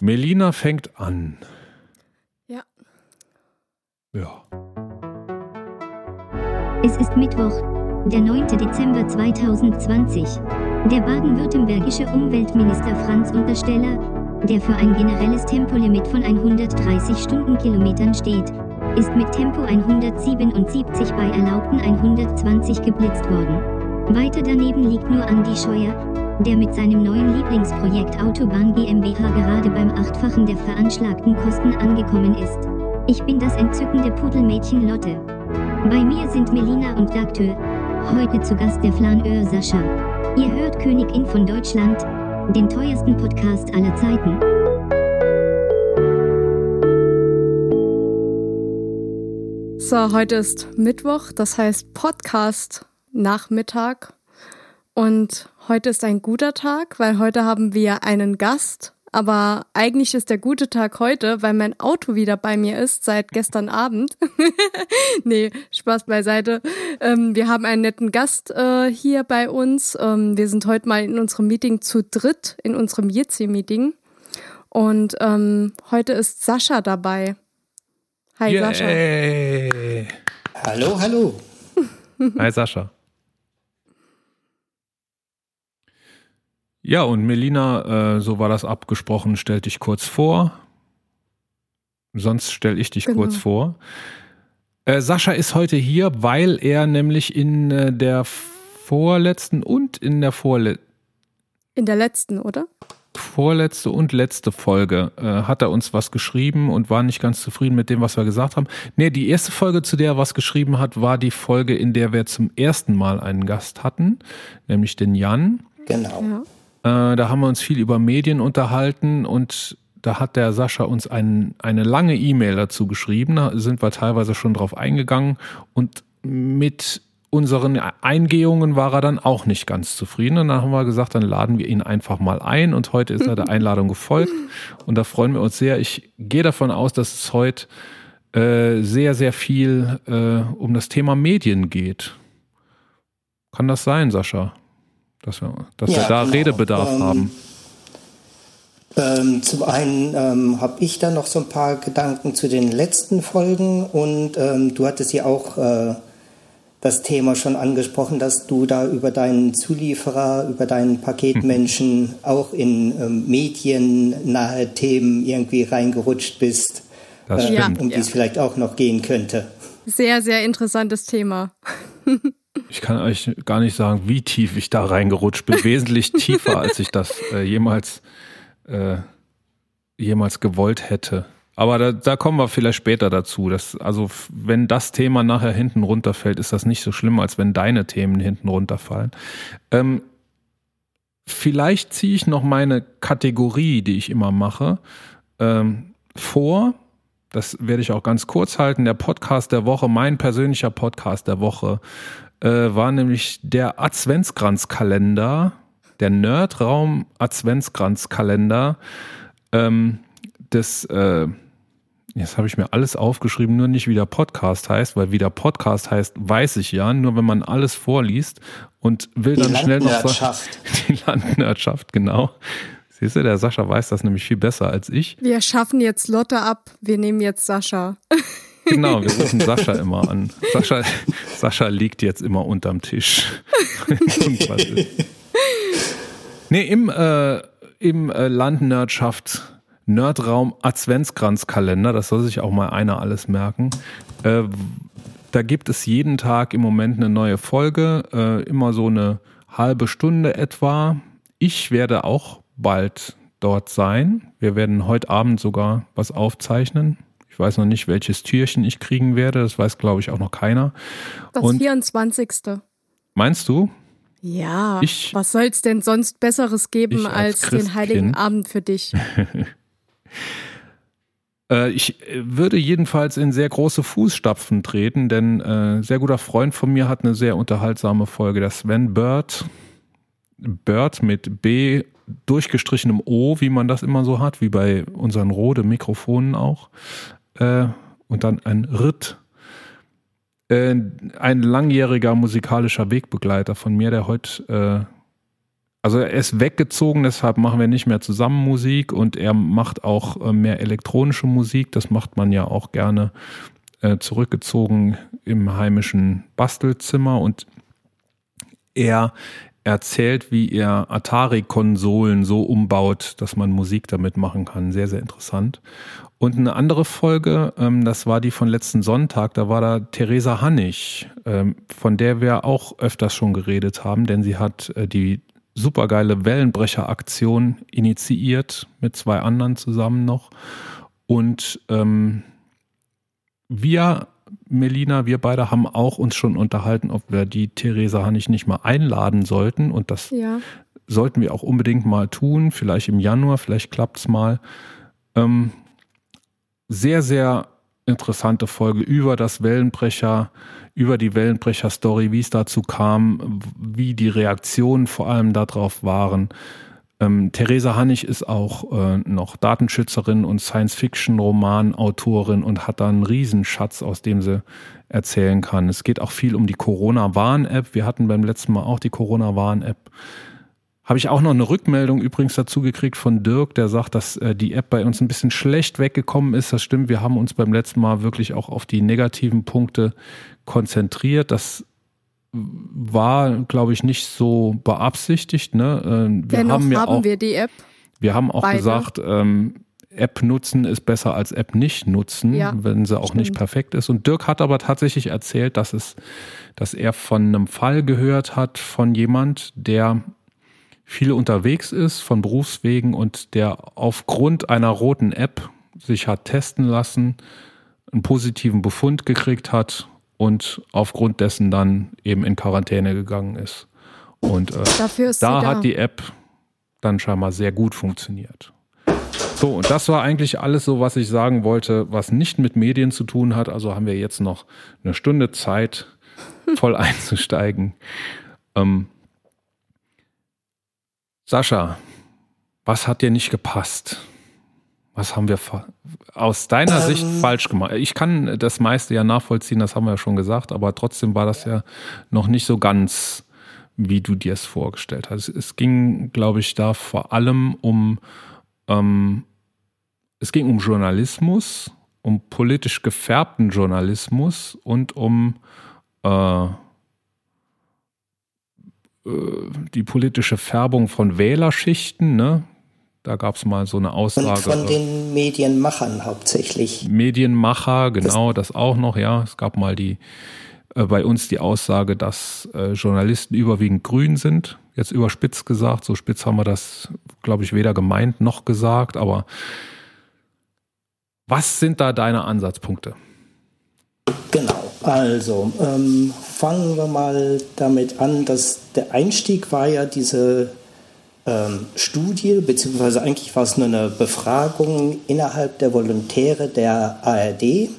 Melina fängt an. Ja. Ja. Es ist Mittwoch, der 9. Dezember 2020. Der baden-württembergische Umweltminister Franz Untersteller, der für ein generelles Tempolimit von 130 Stundenkilometern steht, ist mit Tempo 177 bei erlaubten 120 geblitzt worden. Weiter daneben liegt nur Andi Scheuer, der mit seinem neuen Lieblingsprojekt Autobahn GmbH gerade beim Achtfachen der veranschlagten Kosten angekommen ist. Ich bin das entzückende Pudelmädchen Lotte. Bei mir sind Melina und Dagtür. Heute zu Gast der Flaneur Sascha. Ihr hört Königin von Deutschland, den teuersten Podcast aller Zeiten. So, heute ist Mittwoch, das heißt Podcast Nachmittag. Und heute ist ein guter Tag, weil heute haben wir einen Gast. Aber eigentlich ist der gute Tag heute, weil mein Auto wieder bei mir ist seit gestern Abend. nee, Spaß beiseite. Ähm, wir haben einen netten Gast äh, hier bei uns. Ähm, wir sind heute mal in unserem Meeting zu dritt, in unserem Jitsi-Meeting. Und ähm, heute ist Sascha dabei. Hi Yay. Sascha. Hallo, hallo. Hi Sascha. Ja, und Melina, äh, so war das abgesprochen, stell dich kurz vor. Sonst stelle ich dich Genau. kurz vor. Äh, Sascha ist heute hier, weil er nämlich in äh, der vorletzten und in der vorle In der letzten, oder? vorletzte und letzte Folge äh, hat er uns was geschrieben und war nicht ganz zufrieden mit dem, was wir gesagt haben. Nee, die erste Folge, zu der er was geschrieben hat, war die Folge, in der wir zum ersten Mal einen Gast hatten, nämlich den Jan. Genau. Ja. Äh, da haben wir uns viel über Medien unterhalten und da hat der Sascha uns ein, eine lange E-Mail dazu geschrieben. Da sind wir teilweise schon drauf eingegangen und mit unseren Eingehungen war er dann auch nicht ganz zufrieden. Und dann haben wir gesagt, dann laden wir ihn einfach mal ein. Und heute ist er der Einladung gefolgt. Und da freuen wir uns sehr. Ich gehe davon aus, dass es heute äh, sehr, sehr viel äh, um das Thema Medien geht. Kann das sein, Sascha? Dass wir, dass wir Ja, da genau. Redebedarf Ähm, haben. Ähm, zum einen ähm, habe ich da noch so ein paar Gedanken zu den letzten Folgen und ähm, du hattest ja auch äh, das Thema schon angesprochen, dass du da über deinen Zulieferer, über deinen Paketmenschen auch in ähm, mediennahe Themen irgendwie reingerutscht bist, äh, um die es Ja. vielleicht auch noch gehen könnte. Sehr, sehr interessantes Thema. Ich kann euch gar nicht sagen, wie tief ich da reingerutscht bin. Wesentlich tiefer, als ich das äh, jemals, äh, jemals gewollt hätte. Aber da, da kommen wir vielleicht später dazu. Das, also wenn das Thema nachher hinten runterfällt, ist das nicht so schlimm, als wenn deine Themen hinten runterfallen. Ähm, vielleicht ziehe ich noch meine Kategorie, die ich immer mache, ähm, vor. Das werde ich auch ganz kurz halten. Der Podcast der Woche, mein persönlicher Podcast der Woche, äh, war nämlich der Adventskranzkalender, der Nerdraum Adventskranzkalender ähm, des, äh, jetzt habe ich mir alles aufgeschrieben, nur nicht wie der Podcast heißt, weil wie der Podcast heißt, weiß ich ja, nur wenn man alles vorliest und will Die dann schnell noch die Landwirtschaft, genau. Siehst du, der Sascha weiß das nämlich viel besser als ich. Wir schaffen jetzt Lotte ab. Wir nehmen jetzt Sascha. Genau, wir rufen Sascha immer an. Sascha, Sascha liegt jetzt immer unterm Tisch. Nee, im, äh, im äh, Landnerdschaft Nerdraum Adventskranzkalender, das soll sich auch mal einer alles merken. Äh, da gibt es jeden Tag im Moment eine neue Folge, äh, immer so eine halbe Stunde etwa. Ich werde auch bald dort sein. Wir werden heute Abend sogar was aufzeichnen. Ich weiß noch nicht, welches Türchen ich kriegen werde. Das weiß, glaube ich, auch noch keiner. Das Und- 24. Meinst du? Ja, Ich- was soll's denn sonst Besseres geben als als, den Heiligen. Abend für dich? Äh, ich äh, würde jedenfalls in sehr große Fußstapfen treten, denn äh, sehr guter Freund von mir hat eine sehr unterhaltsame Folge. Der Sven Bird, Bird mit B durchgestrichenem O, wie man das immer so hat, wie bei unseren Rode Mikrofonen auch. Äh, und dann ein Ritt. Äh, ein langjähriger musikalischer Wegbegleiter von mir, der heute äh, also er ist weggezogen, deshalb machen wir nicht mehr zusammen Musik und er macht auch äh, mehr elektronische Musik. Das macht man ja auch gerne äh, zurückgezogen im heimischen Bastelzimmer und er erzählt, wie er Atari-Konsolen so umbaut, dass man Musik damit machen kann. Sehr, sehr interessant. Und eine andere Folge, ähm, das war die von letzten Sonntag, da war da Theresa Hannig, ähm, von der wir auch öfters schon geredet haben, denn sie hat äh, die supergeile Wellenbrecher-Aktion initiiert mit zwei anderen zusammen noch. Und ähm, wir Melina, wir beide haben auch uns schon unterhalten, ob wir die Theresa Hannig nicht mal einladen sollten. Und das ja. sollten wir auch unbedingt mal tun. Vielleicht im Januar, vielleicht klappt es mal. Ähm, sehr, sehr interessante Folge über das Wellenbrecher, über die Wellenbrecher-Story, wie es dazu kam, wie die Reaktionen vor allem darauf waren. Ähm, Theresa Hannig ist auch äh, noch Datenschützerin und Science-Fiction-Roman-Autorin und hat da einen Riesenschatz, aus dem sie erzählen kann. Es geht auch viel um die Corona-Warn-App. Wir hatten beim letzten Mal auch die Corona-Warn-App. Habe ich auch noch eine Rückmeldung übrigens dazu gekriegt von Dirk, der sagt, dass äh, die App bei uns ein bisschen schlecht weggekommen ist. Das stimmt, wir haben uns beim letzten Mal wirklich auch auf die negativen Punkte konzentriert. Das war, glaube ich, nicht so beabsichtigt. Ne? Äh, wir Dennoch haben, ja haben auch, wir die App. Wir haben auch Beide. gesagt, ähm, App nutzen ist besser als App nicht nutzen, ja, wenn sie auch stimmt. nicht perfekt ist. Und Dirk hat aber tatsächlich erzählt, dass es, dass er von einem Fall gehört hat von jemand, der viel unterwegs ist von Berufswegen und der aufgrund einer roten App sich hat testen lassen, einen positiven Befund gekriegt hat und aufgrund dessen dann eben in Quarantäne gegangen ist. Und äh, ist da hat die App dann scheinbar sehr gut funktioniert. So, und das war eigentlich alles so, was ich sagen wollte, was nicht mit Medien zu tun hat. Also haben wir jetzt noch eine Stunde Zeit, voll einzusteigen. Ähm, Sascha, was hat dir nicht gepasst? Was haben wir aus deiner ähm, Sicht falsch gemacht? Ich kann das meiste ja nachvollziehen, das haben wir ja schon gesagt, aber trotzdem war das ja noch nicht so ganz, wie du dir es vorgestellt hast. Es ging, glaube ich, da vor allem um, ähm, es ging um Journalismus, um politisch gefärbten Journalismus und um äh, äh die politische Färbung von Wählerschichten, ne? Da gab es mal so eine Aussage. Und von den Medienmachern hauptsächlich. Medienmacher, genau, das, das auch noch, ja. Es gab mal die äh, bei uns die Aussage, dass äh, Journalisten überwiegend grün sind. Jetzt überspitzt gesagt, so spitz haben wir das, glaube ich, weder gemeint noch gesagt, aber was sind da deine Ansatzpunkte? Genau, also ähm, fangen wir mal damit an, dass der Einstieg war ja diese ähm, Studie, beziehungsweise eigentlich war es nur eine Befragung innerhalb der Volontäre der ARD.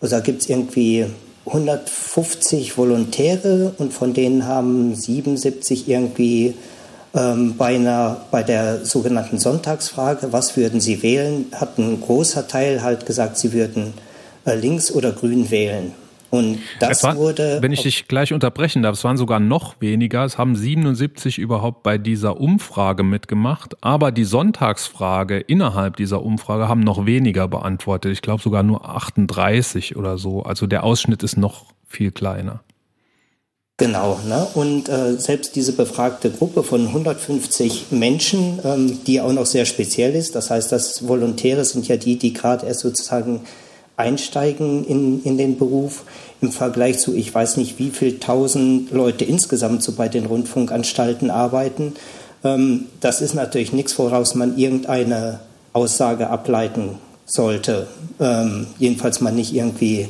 Also da gibt es irgendwie 150 Volontäre und von denen haben 77 irgendwie ähm, bei, einer, bei der sogenannten Sonntagsfrage, was würden sie wählen, hat ein großer Teil halt gesagt, sie würden äh, links oder grün wählen. Und das war, wurde. Wenn ich dich gleich unterbrechen darf, es waren sogar noch weniger. Es haben 77 überhaupt bei dieser Umfrage mitgemacht. Aber die Sonntagsfrage innerhalb dieser Umfrage haben noch weniger beantwortet. Ich glaube sogar nur 38 oder so. Also der Ausschnitt ist noch viel kleiner. Genau, ne? und äh, selbst diese befragte Gruppe von 150 Menschen, ähm, die auch noch sehr speziell ist, das heißt, das Volontäre sind ja die, die gerade erst sozusagen einsteigen in, in den Beruf im Vergleich zu, ich weiß nicht, wie viel tausend Leute insgesamt so bei den Rundfunkanstalten arbeiten. Ähm, das ist natürlich nichts, woraus man irgendeine Aussage ableiten sollte. Ähm, jedenfalls man nicht irgendwie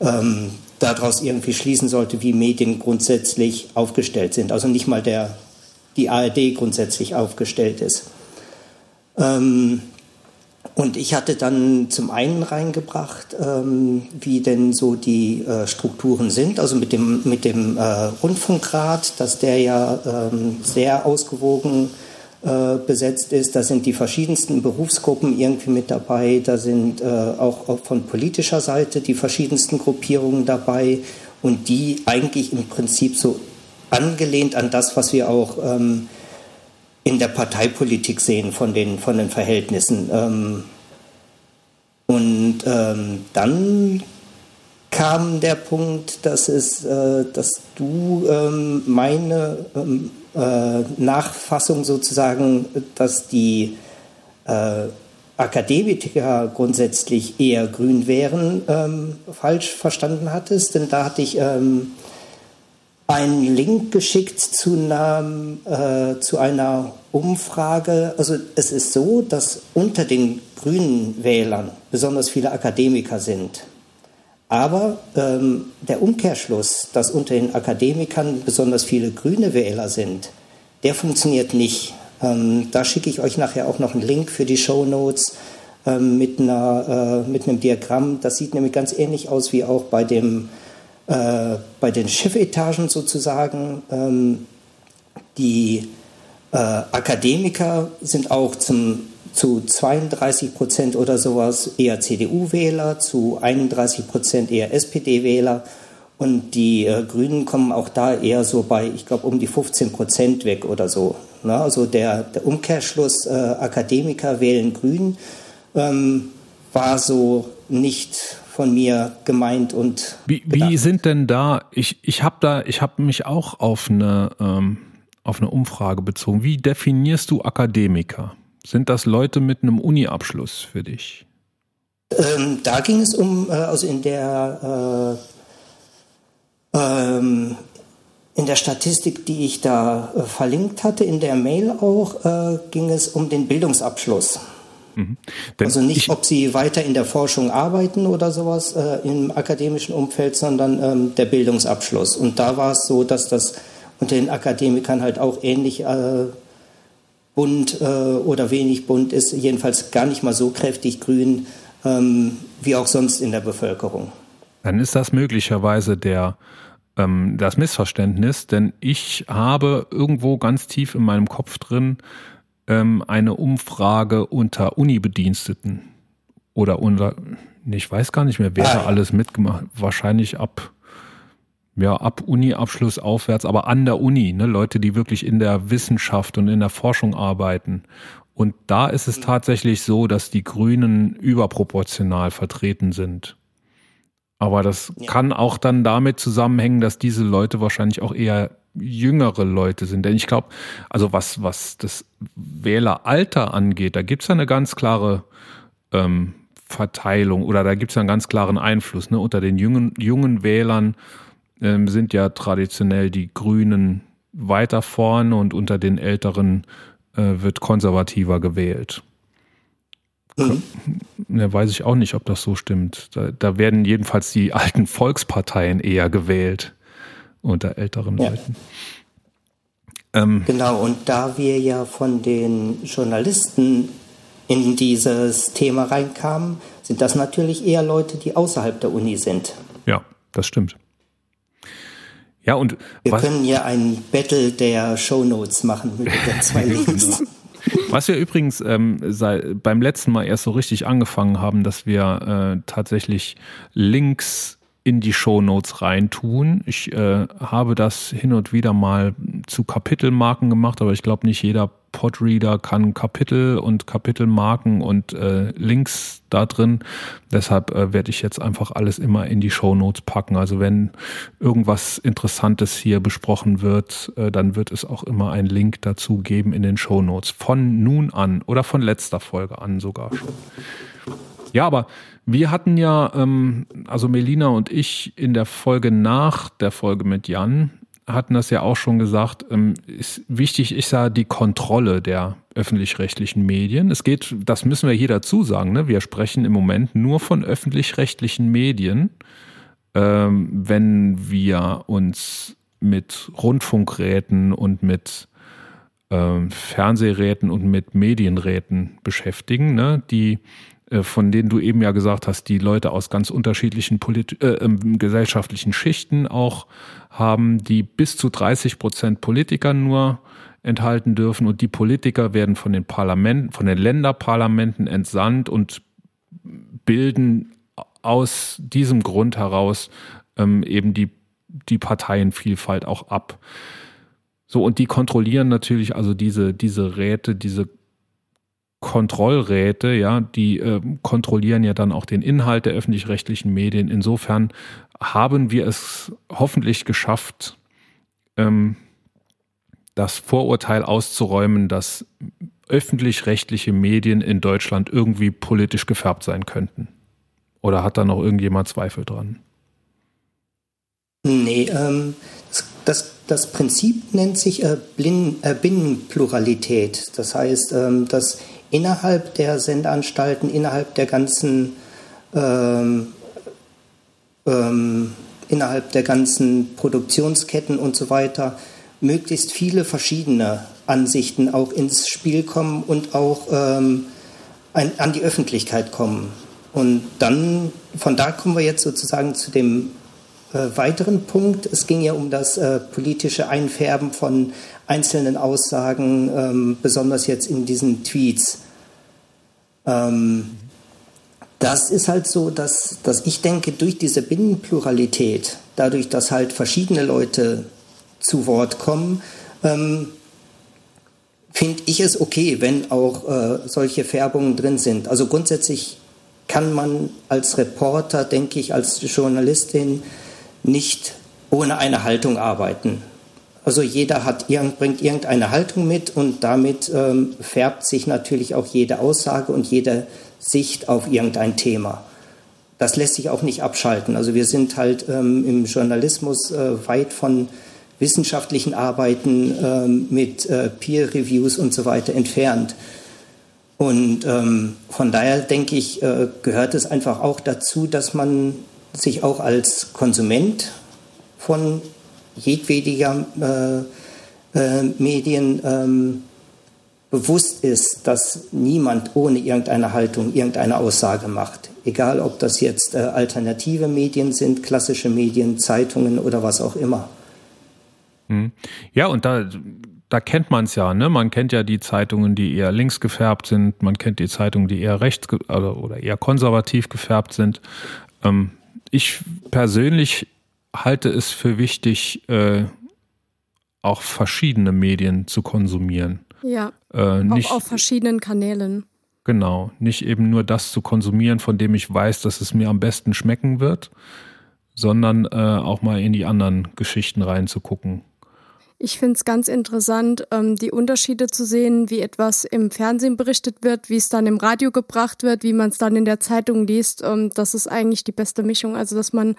ähm, daraus irgendwie schließen sollte, wie Medien grundsätzlich aufgestellt sind. Also nicht mal der, die ARD grundsätzlich aufgestellt ist. Ähm, und ich hatte dann zum einen reingebracht, ähm, wie denn so die äh, Strukturen sind, also mit dem, mit dem äh, Rundfunkrat, dass der ja ähm, sehr ausgewogen äh, besetzt ist. Da sind die verschiedensten Berufsgruppen irgendwie mit dabei. Da sind äh, auch, auch von politischer Seite die verschiedensten Gruppierungen dabei und die eigentlich im Prinzip so angelehnt an das, was wir auch ähm, in der Parteipolitik sehen von den, von den Verhältnissen. Ähm, und ähm, dann kam der Punkt, dass es, äh, dass du ähm, meine ähm, äh, Nachfassung sozusagen, dass die äh, Akademiker grundsätzlich eher grün wären, ähm, falsch verstanden hattest. Denn da hatte ich ähm, einen Link geschickt zu einer, äh, zu einer Umfrage. Also es ist so, dass unter den grünen Wählern besonders viele Akademiker sind. Aber ähm, der Umkehrschluss, dass unter den Akademikern besonders viele grüne Wähler sind, der funktioniert nicht. Ähm, da schicke ich euch nachher auch noch einen Link für die Show Notes ähm, mit, äh, mit einem Diagramm. Das sieht nämlich ganz ähnlich aus wie auch bei, dem, äh, bei den Chefetagen sozusagen. Ähm, die äh, Akademiker sind auch zum, zu 32 Prozent oder sowas eher CDU-Wähler, zu 31 Prozent eher SPD-Wähler. Und die äh, Grünen kommen auch da eher so bei, ich glaube, um die 15 Prozent weg oder so. Na, also der, der Umkehrschluss, äh, Akademiker wählen Grün, ähm, war so nicht von mir gemeint und wie, wie sind denn da ich ich habe da ich habe mich auch auf eine ähm, auf eine Umfrage bezogen. Wie definierst du Akademiker? Sind das Leute mit einem Uni-Abschluss für dich? Ähm, da ging es um äh, also in der äh, ähm, in der Statistik, die ich da äh, verlinkt hatte, in der Mail auch, äh, ging es um den Bildungsabschluss. Mhm. Also nicht, ich, ob sie weiter in der Forschung arbeiten oder sowas äh, im akademischen Umfeld, sondern ähm, der Bildungsabschluss. Und da war es so, dass das unter den Akademikern halt auch ähnlich äh, bunt äh, oder wenig bunt ist, jedenfalls gar nicht mal so kräftig grün ähm, wie auch sonst in der Bevölkerung. Dann ist das möglicherweise der ähm, das Missverständnis, denn ich habe irgendwo ganz tief in meinem Kopf drin ähm, eine Umfrage unter Uni-Bediensteten oder unter, ich weiß gar nicht mehr, wer da alles mitgemacht, wahrscheinlich ab ja, ab Uni-Abschluss aufwärts, aber an der Uni, ne, Leute, die wirklich in der Wissenschaft und in der Forschung arbeiten. Und da ist es tatsächlich so, dass die Grünen überproportional vertreten sind. Aber das ja. kann auch dann damit zusammenhängen, dass diese Leute wahrscheinlich auch eher jüngere Leute sind. Denn ich glaube, also was, was das Wähleralter angeht, da gibt es ja eine ganz klare ähm, Verteilung oder da gibt es ja einen ganz klaren Einfluss. Ne? Unter den jungen, jungen Wählern ähm, sind ja traditionell die Grünen weiter vorne und unter den Älteren äh, wird konservativer gewählt. Mhm. Ja, weiß ich auch nicht, ob das so stimmt. Da, da, werden jedenfalls die alten Volksparteien eher gewählt unter älteren ja. Leuten. Ähm, genau, und da wir ja von den Journalisten in dieses Thema reinkamen, sind das natürlich eher Leute, die außerhalb der Uni sind. Ja, das stimmt. Ja, und wir was, können ja ein Battle der Shownotes machen mit den zwei Links. Was wir übrigens ähm, sei, beim letzten Mal erst so richtig angefangen haben, dass wir äh, tatsächlich Links in die Shownotes reintun. Ich äh, habe das hin und wieder mal zu Kapitelmarken gemacht, aber ich glaube nicht jeder Podreader kann Kapitel und Kapitelmarken und äh, Links da drin. Deshalb äh, werde ich jetzt einfach alles immer in die Shownotes packen. Also wenn irgendwas Interessantes hier besprochen wird, äh, dann wird es auch immer einen Link dazu geben in den Shownotes. Von nun an oder von letzter Folge an sogar schon. Ja, aber wir hatten ja, ähm, also Melina und ich in der Folge nach der Folge mit Jan, hatten das ja auch schon gesagt, ähm, ist wichtig ist ja die Kontrolle der öffentlich-rechtlichen Medien. Es geht, das müssen wir hier dazu sagen, ne? wir sprechen im Moment nur von öffentlich-rechtlichen Medien, ähm, wenn wir uns mit Rundfunkräten und mit ähm, Fernsehräten und mit Medienräten beschäftigen, ne? die von denen du eben ja gesagt hast, die Leute aus ganz unterschiedlichen Polit äh, ähm, gesellschaftlichen Schichten auch haben, die bis zu 30 Prozent Politiker nur enthalten dürfen und die Politiker werden von den Parlamenten, von den Länderparlamenten entsandt und bilden aus diesem Grund heraus ähm, eben die, die Parteienvielfalt auch ab. So, und die kontrollieren natürlich also diese, diese Räte, diese Kontrollräte, ja, die äh, kontrollieren ja dann auch den Inhalt der öffentlich-rechtlichen Medien. Insofern haben wir es hoffentlich geschafft, ähm, das Vorurteil auszuräumen, dass öffentlich-rechtliche Medien in Deutschland irgendwie politisch gefärbt sein könnten. Oder hat da noch irgendjemand Zweifel dran? Nee, ähm, das, das, Prinzip nennt sich äh, Blind, äh, Binnenpluralität. Das heißt, ähm, dass innerhalb der Sendeanstalten, innerhalb der ganzen ähm, ähm, innerhalb der ganzen Produktionsketten und so weiter möglichst viele verschiedene Ansichten auch ins Spiel kommen und auch ähm, ein, an die Öffentlichkeit kommen. Und dann, von da kommen wir jetzt sozusagen zu dem äh, weiteren Punkt. Es ging ja um das äh, politische Einfärben von einzelnen Aussagen, ähm, besonders jetzt in diesen Tweets. Ähm, das ist halt so, dass, dass ich denke, durch diese Binnenpluralität, dadurch, dass halt verschiedene Leute zu Wort kommen, ähm, finde ich es okay, wenn auch äh, solche Färbungen drin sind. Also grundsätzlich kann man als Reporter, denke ich, als Journalistin nicht ohne eine Haltung arbeiten. Also jeder hat, bringt irgendeine Haltung mit und damit ähm, färbt sich natürlich auch jede Aussage und jede Sicht auf irgendein Thema. Das lässt sich auch nicht abschalten. Also wir sind halt ähm, im Journalismus äh, weit von wissenschaftlichen Arbeiten ähm, mit äh, Peer-Reviews und so weiter entfernt. Und ähm, von daher denke ich, äh, gehört es einfach auch dazu, dass man sich auch als Konsument von jedwediger äh, äh, Medien ähm, bewusst ist, dass niemand ohne irgendeine Haltung irgendeine Aussage macht. Egal, ob das jetzt äh, alternative Medien sind, klassische Medien, Zeitungen oder was auch immer. Hm. Ja, und da, da kennt man es ja, ne? Man kennt ja die Zeitungen, die eher links gefärbt sind, man kennt die Zeitungen, die eher rechts oder, oder eher konservativ gefärbt sind. Ähm, ich persönlich halte es für wichtig, äh, auch verschiedene Medien zu konsumieren. Ja. Äh, nicht, auch auf verschiedenen Kanälen. Genau, nicht eben nur das zu konsumieren, von dem ich weiß, dass es mir am besten schmecken wird, sondern äh, auch mal in die anderen Geschichten reinzugucken. Ich finde es ganz interessant, ähm, die Unterschiede zu sehen, wie etwas im Fernsehen berichtet wird, wie es dann im Radio gebracht wird, wie man es dann in der Zeitung liest. Ähm, das ist eigentlich die beste Mischung. Also, dass man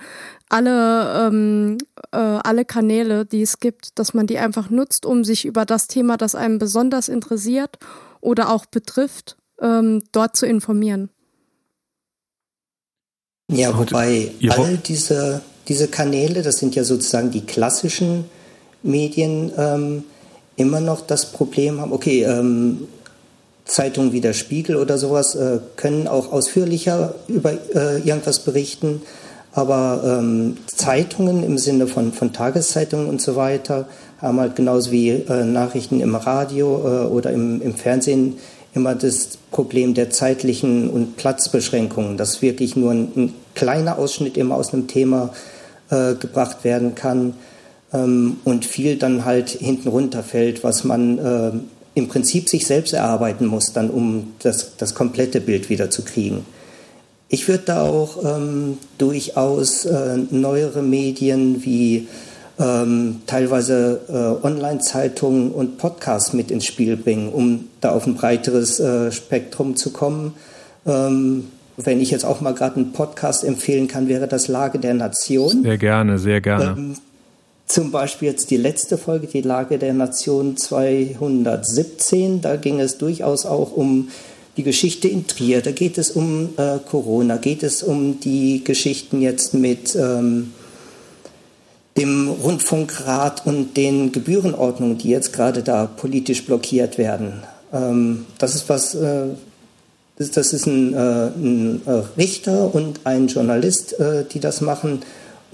alle, ähm, äh, alle Kanäle, die es gibt, dass man die einfach nutzt, um sich über das Thema, das einem besonders interessiert oder auch betrifft, ähm, dort zu informieren. Ja, wobei all diese, diese Kanäle, das sind ja sozusagen die klassischen Medien ähm, immer noch das Problem haben, okay, ähm, Zeitungen wie der Spiegel oder sowas äh, können auch ausführlicher über äh, irgendwas berichten, aber ähm, Zeitungen im Sinne von, von Tageszeitungen und so weiter haben halt genauso wie äh, Nachrichten im Radio äh, oder im, im Fernsehen immer das Problem der zeitlichen und Platzbeschränkungen, dass wirklich nur ein, ein kleiner Ausschnitt immer aus einem Thema äh, gebracht werden kann ähm, und viel dann halt hinten runterfällt, was man äh, im Prinzip sich selbst erarbeiten muss, dann um das, das komplette Bild wieder zu kriegen. Ich würde da auch ähm, durchaus äh, neuere Medien wie ähm, teilweise äh, Online-Zeitungen und Podcasts mit ins Spiel bringen, um da auf ein breiteres äh, Spektrum zu kommen. Ähm, wenn ich jetzt auch mal gerade einen Podcast empfehlen kann, wäre das Lage der Nation. Sehr gerne, sehr gerne. Ähm, zum Beispiel jetzt die letzte Folge, die Lage der Nation 217. Da ging es durchaus auch um die Geschichte in Trier. Da geht es um äh, Corona, geht es um die Geschichten jetzt mit ähm, dem Rundfunkrat und den Gebührenordnungen, die jetzt gerade da politisch blockiert werden. Ähm, das ist was, äh, das, ist ein, äh, ein, äh, Richter und ein Journalist, äh, die das machen.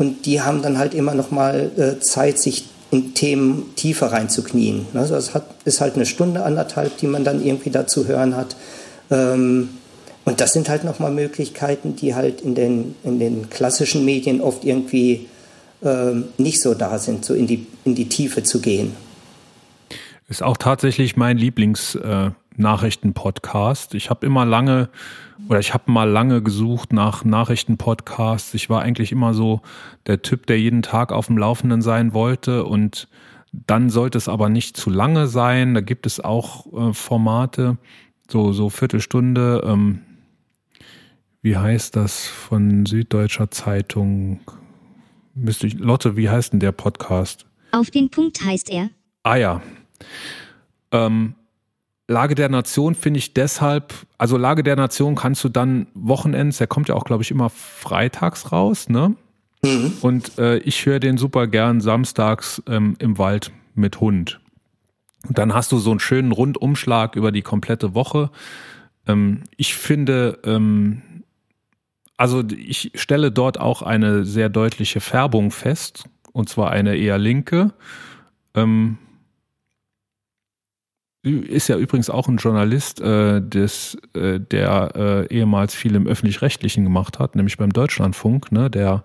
Und die haben dann halt immer noch mal äh, Zeit, sich in Themen tiefer reinzuknien. Also es hat, ist halt eine Stunde, anderthalb, die man dann irgendwie dazu hören hat. Ähm, und das sind halt noch mal Möglichkeiten, die halt in den, in den klassischen Medien oft irgendwie ähm, nicht so da sind, so in die, in die Tiefe zu gehen. Ist auch tatsächlich mein Lieblings-Nachrichten-Podcast. Äh, ich habe immer lange oder ich habe mal lange gesucht nach Nachrichten-Podcasts. Ich war eigentlich immer so der Typ, der jeden Tag auf dem Laufenden sein wollte und dann sollte es aber nicht zu lange sein. Da gibt es auch äh, Formate, so, so Viertelstunde. Ähm, wie heißt das von Süddeutscher Zeitung? Müsste ich, Lotte, wie heißt denn der Podcast? Auf den Punkt heißt er. Ah ja, ähm, Lage der Nation finde ich deshalb, also Lage der Nation kannst du dann Wochenends, der kommt ja auch, glaube ich, immer freitags raus, ne? Mhm. Und äh, ich höre den super gern samstags ähm, im Wald mit Hund. Und dann hast du so einen schönen Rundumschlag über die komplette Woche. Ähm, ich finde, ähm, also ich stelle dort auch eine sehr deutliche Färbung fest, und zwar eine eher linke. Ähm, ist ja übrigens auch ein Journalist, äh, des, äh, der äh, ehemals viel im Öffentlich-Rechtlichen gemacht hat, nämlich beim Deutschlandfunk, ne? Der,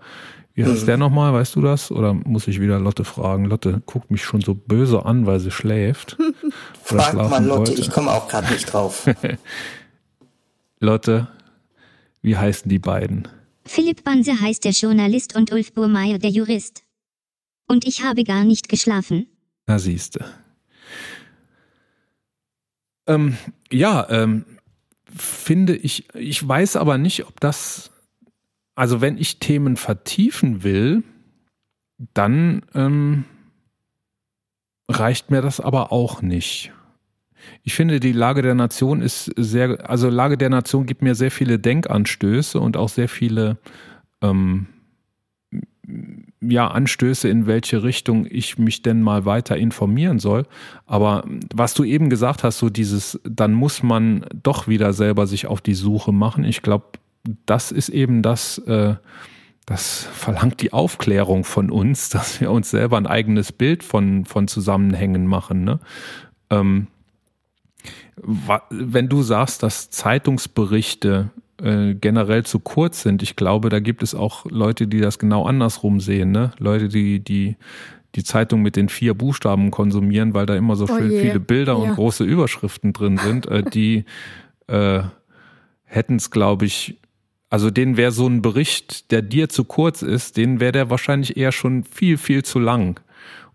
wie heißt mhm. der nochmal, weißt du das? Oder muss ich wieder Lotte fragen? Lotte guckt mich schon so böse an, weil sie schläft. Frag mal Lotte, wollte. ich komme auch gerade nicht drauf. Lotte, wie heißen die beiden? Philipp Banse heißt der Journalist und Ulf Burmeier der Jurist. Und ich habe gar nicht geschlafen. Na siehste. Ähm, ja, ähm, finde ich, ich weiß aber nicht, ob das, also wenn ich Themen vertiefen will, dann ähm, reicht mir das aber auch nicht. Ich finde, die Lage der Nation ist sehr, also Lage der Nation gibt mir sehr viele Denkanstöße und auch sehr viele ähm, ja, Anstöße, in welche Richtung ich mich denn mal weiter informieren soll. Aber was du eben gesagt hast, so dieses, dann muss man doch wieder selber sich auf die Suche machen. Ich glaube, das ist eben das, äh, das verlangt die Aufklärung von uns, dass wir uns selber ein eigenes Bild von, von Zusammenhängen machen. Ne? Ähm, wenn du sagst, dass Zeitungsberichte äh, generell zu kurz sind. Ich glaube, da gibt es auch Leute, die das genau andersrum sehen. Ne? Leute, die die die Zeitung mit den vier Buchstaben konsumieren, weil da immer so oh viele Bilder ja. und große Überschriften drin sind. Äh, die äh, hätten es, glaube ich, also denen wäre so ein Bericht, der dir zu kurz ist, denen wäre der wahrscheinlich eher schon viel, viel zu lang.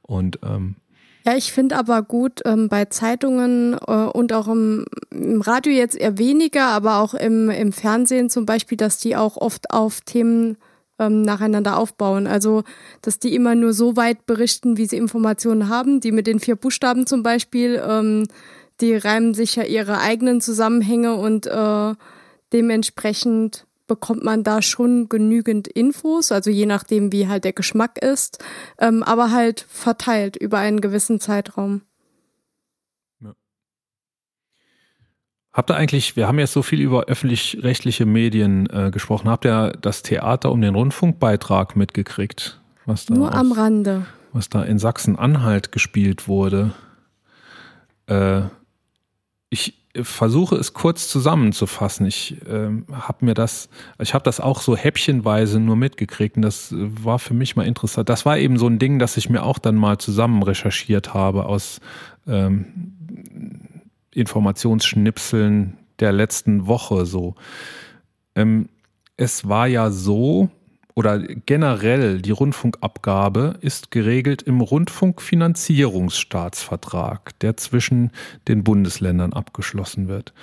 Und ähm, ja, ich finde aber gut ähm, bei Zeitungen äh, und auch im, im, Radio jetzt eher weniger, aber auch im, im Fernsehen zum Beispiel, dass die auch oft auf Themen ähm, nacheinander aufbauen. Also, dass die immer nur so weit berichten, wie sie Informationen haben. Die mit den vier Buchstaben zum Beispiel, ähm, die reimen sich ja ihre eigenen Zusammenhänge und äh, dementsprechend bekommt man da schon genügend Infos, also je nachdem, wie halt der Geschmack ist, ähm, aber halt verteilt über einen gewissen Zeitraum. Ja. Habt ihr eigentlich, wir haben jetzt so viel über öffentlich-rechtliche Medien äh, gesprochen, habt ihr das Theater um den Rundfunkbeitrag mitgekriegt? Was da Nur aus, am Rande. Was da in Sachsen-Anhalt gespielt wurde. Äh, ich, versuche es kurz zusammenzufassen. Ich äh, habe mir das, ich habe das auch so häppchenweise nur mitgekriegt und das war für mich mal interessant. Das war eben so ein Ding, das ich mir auch dann mal zusammen recherchiert habe aus ähm, Informationsschnipseln der letzten Woche so. Ähm, es war ja so, oder generell die Rundfunkabgabe ist geregelt im Rundfunkfinanzierungsstaatsvertrag, der zwischen den Bundesländern abgeschlossen wird.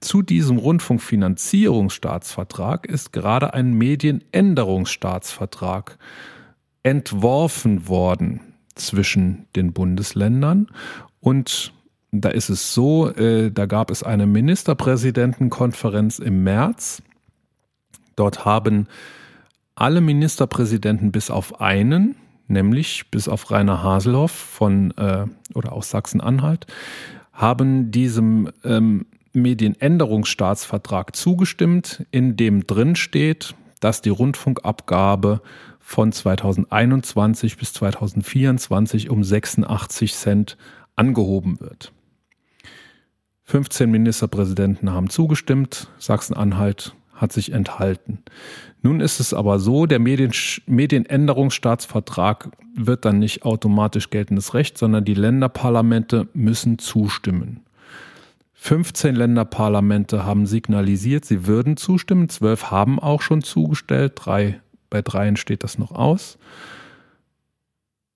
Zu diesem Rundfunkfinanzierungsstaatsvertrag ist gerade ein Medienänderungsstaatsvertrag entworfen worden zwischen den Bundesländern und da ist es so, äh, da gab es eine Ministerpräsidentenkonferenz im März. Dort haben alle Ministerpräsidenten bis auf einen, nämlich bis auf Rainer Haselhoff von äh, oder aus Sachsen-Anhalt, haben diesem ähm, Medienänderungsstaatsvertrag zugestimmt, in dem drin steht, dass die Rundfunkabgabe von 2021 bis 2024 um 86 Cent angehoben wird. 15 Ministerpräsidenten haben zugestimmt, Sachsen-Anhalt hat sich enthalten. Nun ist es aber so, der Medien Medienänderungsstaatsvertrag wird dann nicht automatisch geltendes Recht, sondern die Länderparlamente müssen zustimmen. 15 Länderparlamente haben signalisiert, sie würden zustimmen. Zwölf haben auch schon zugestellt. Drei, bei dreien steht das noch aus.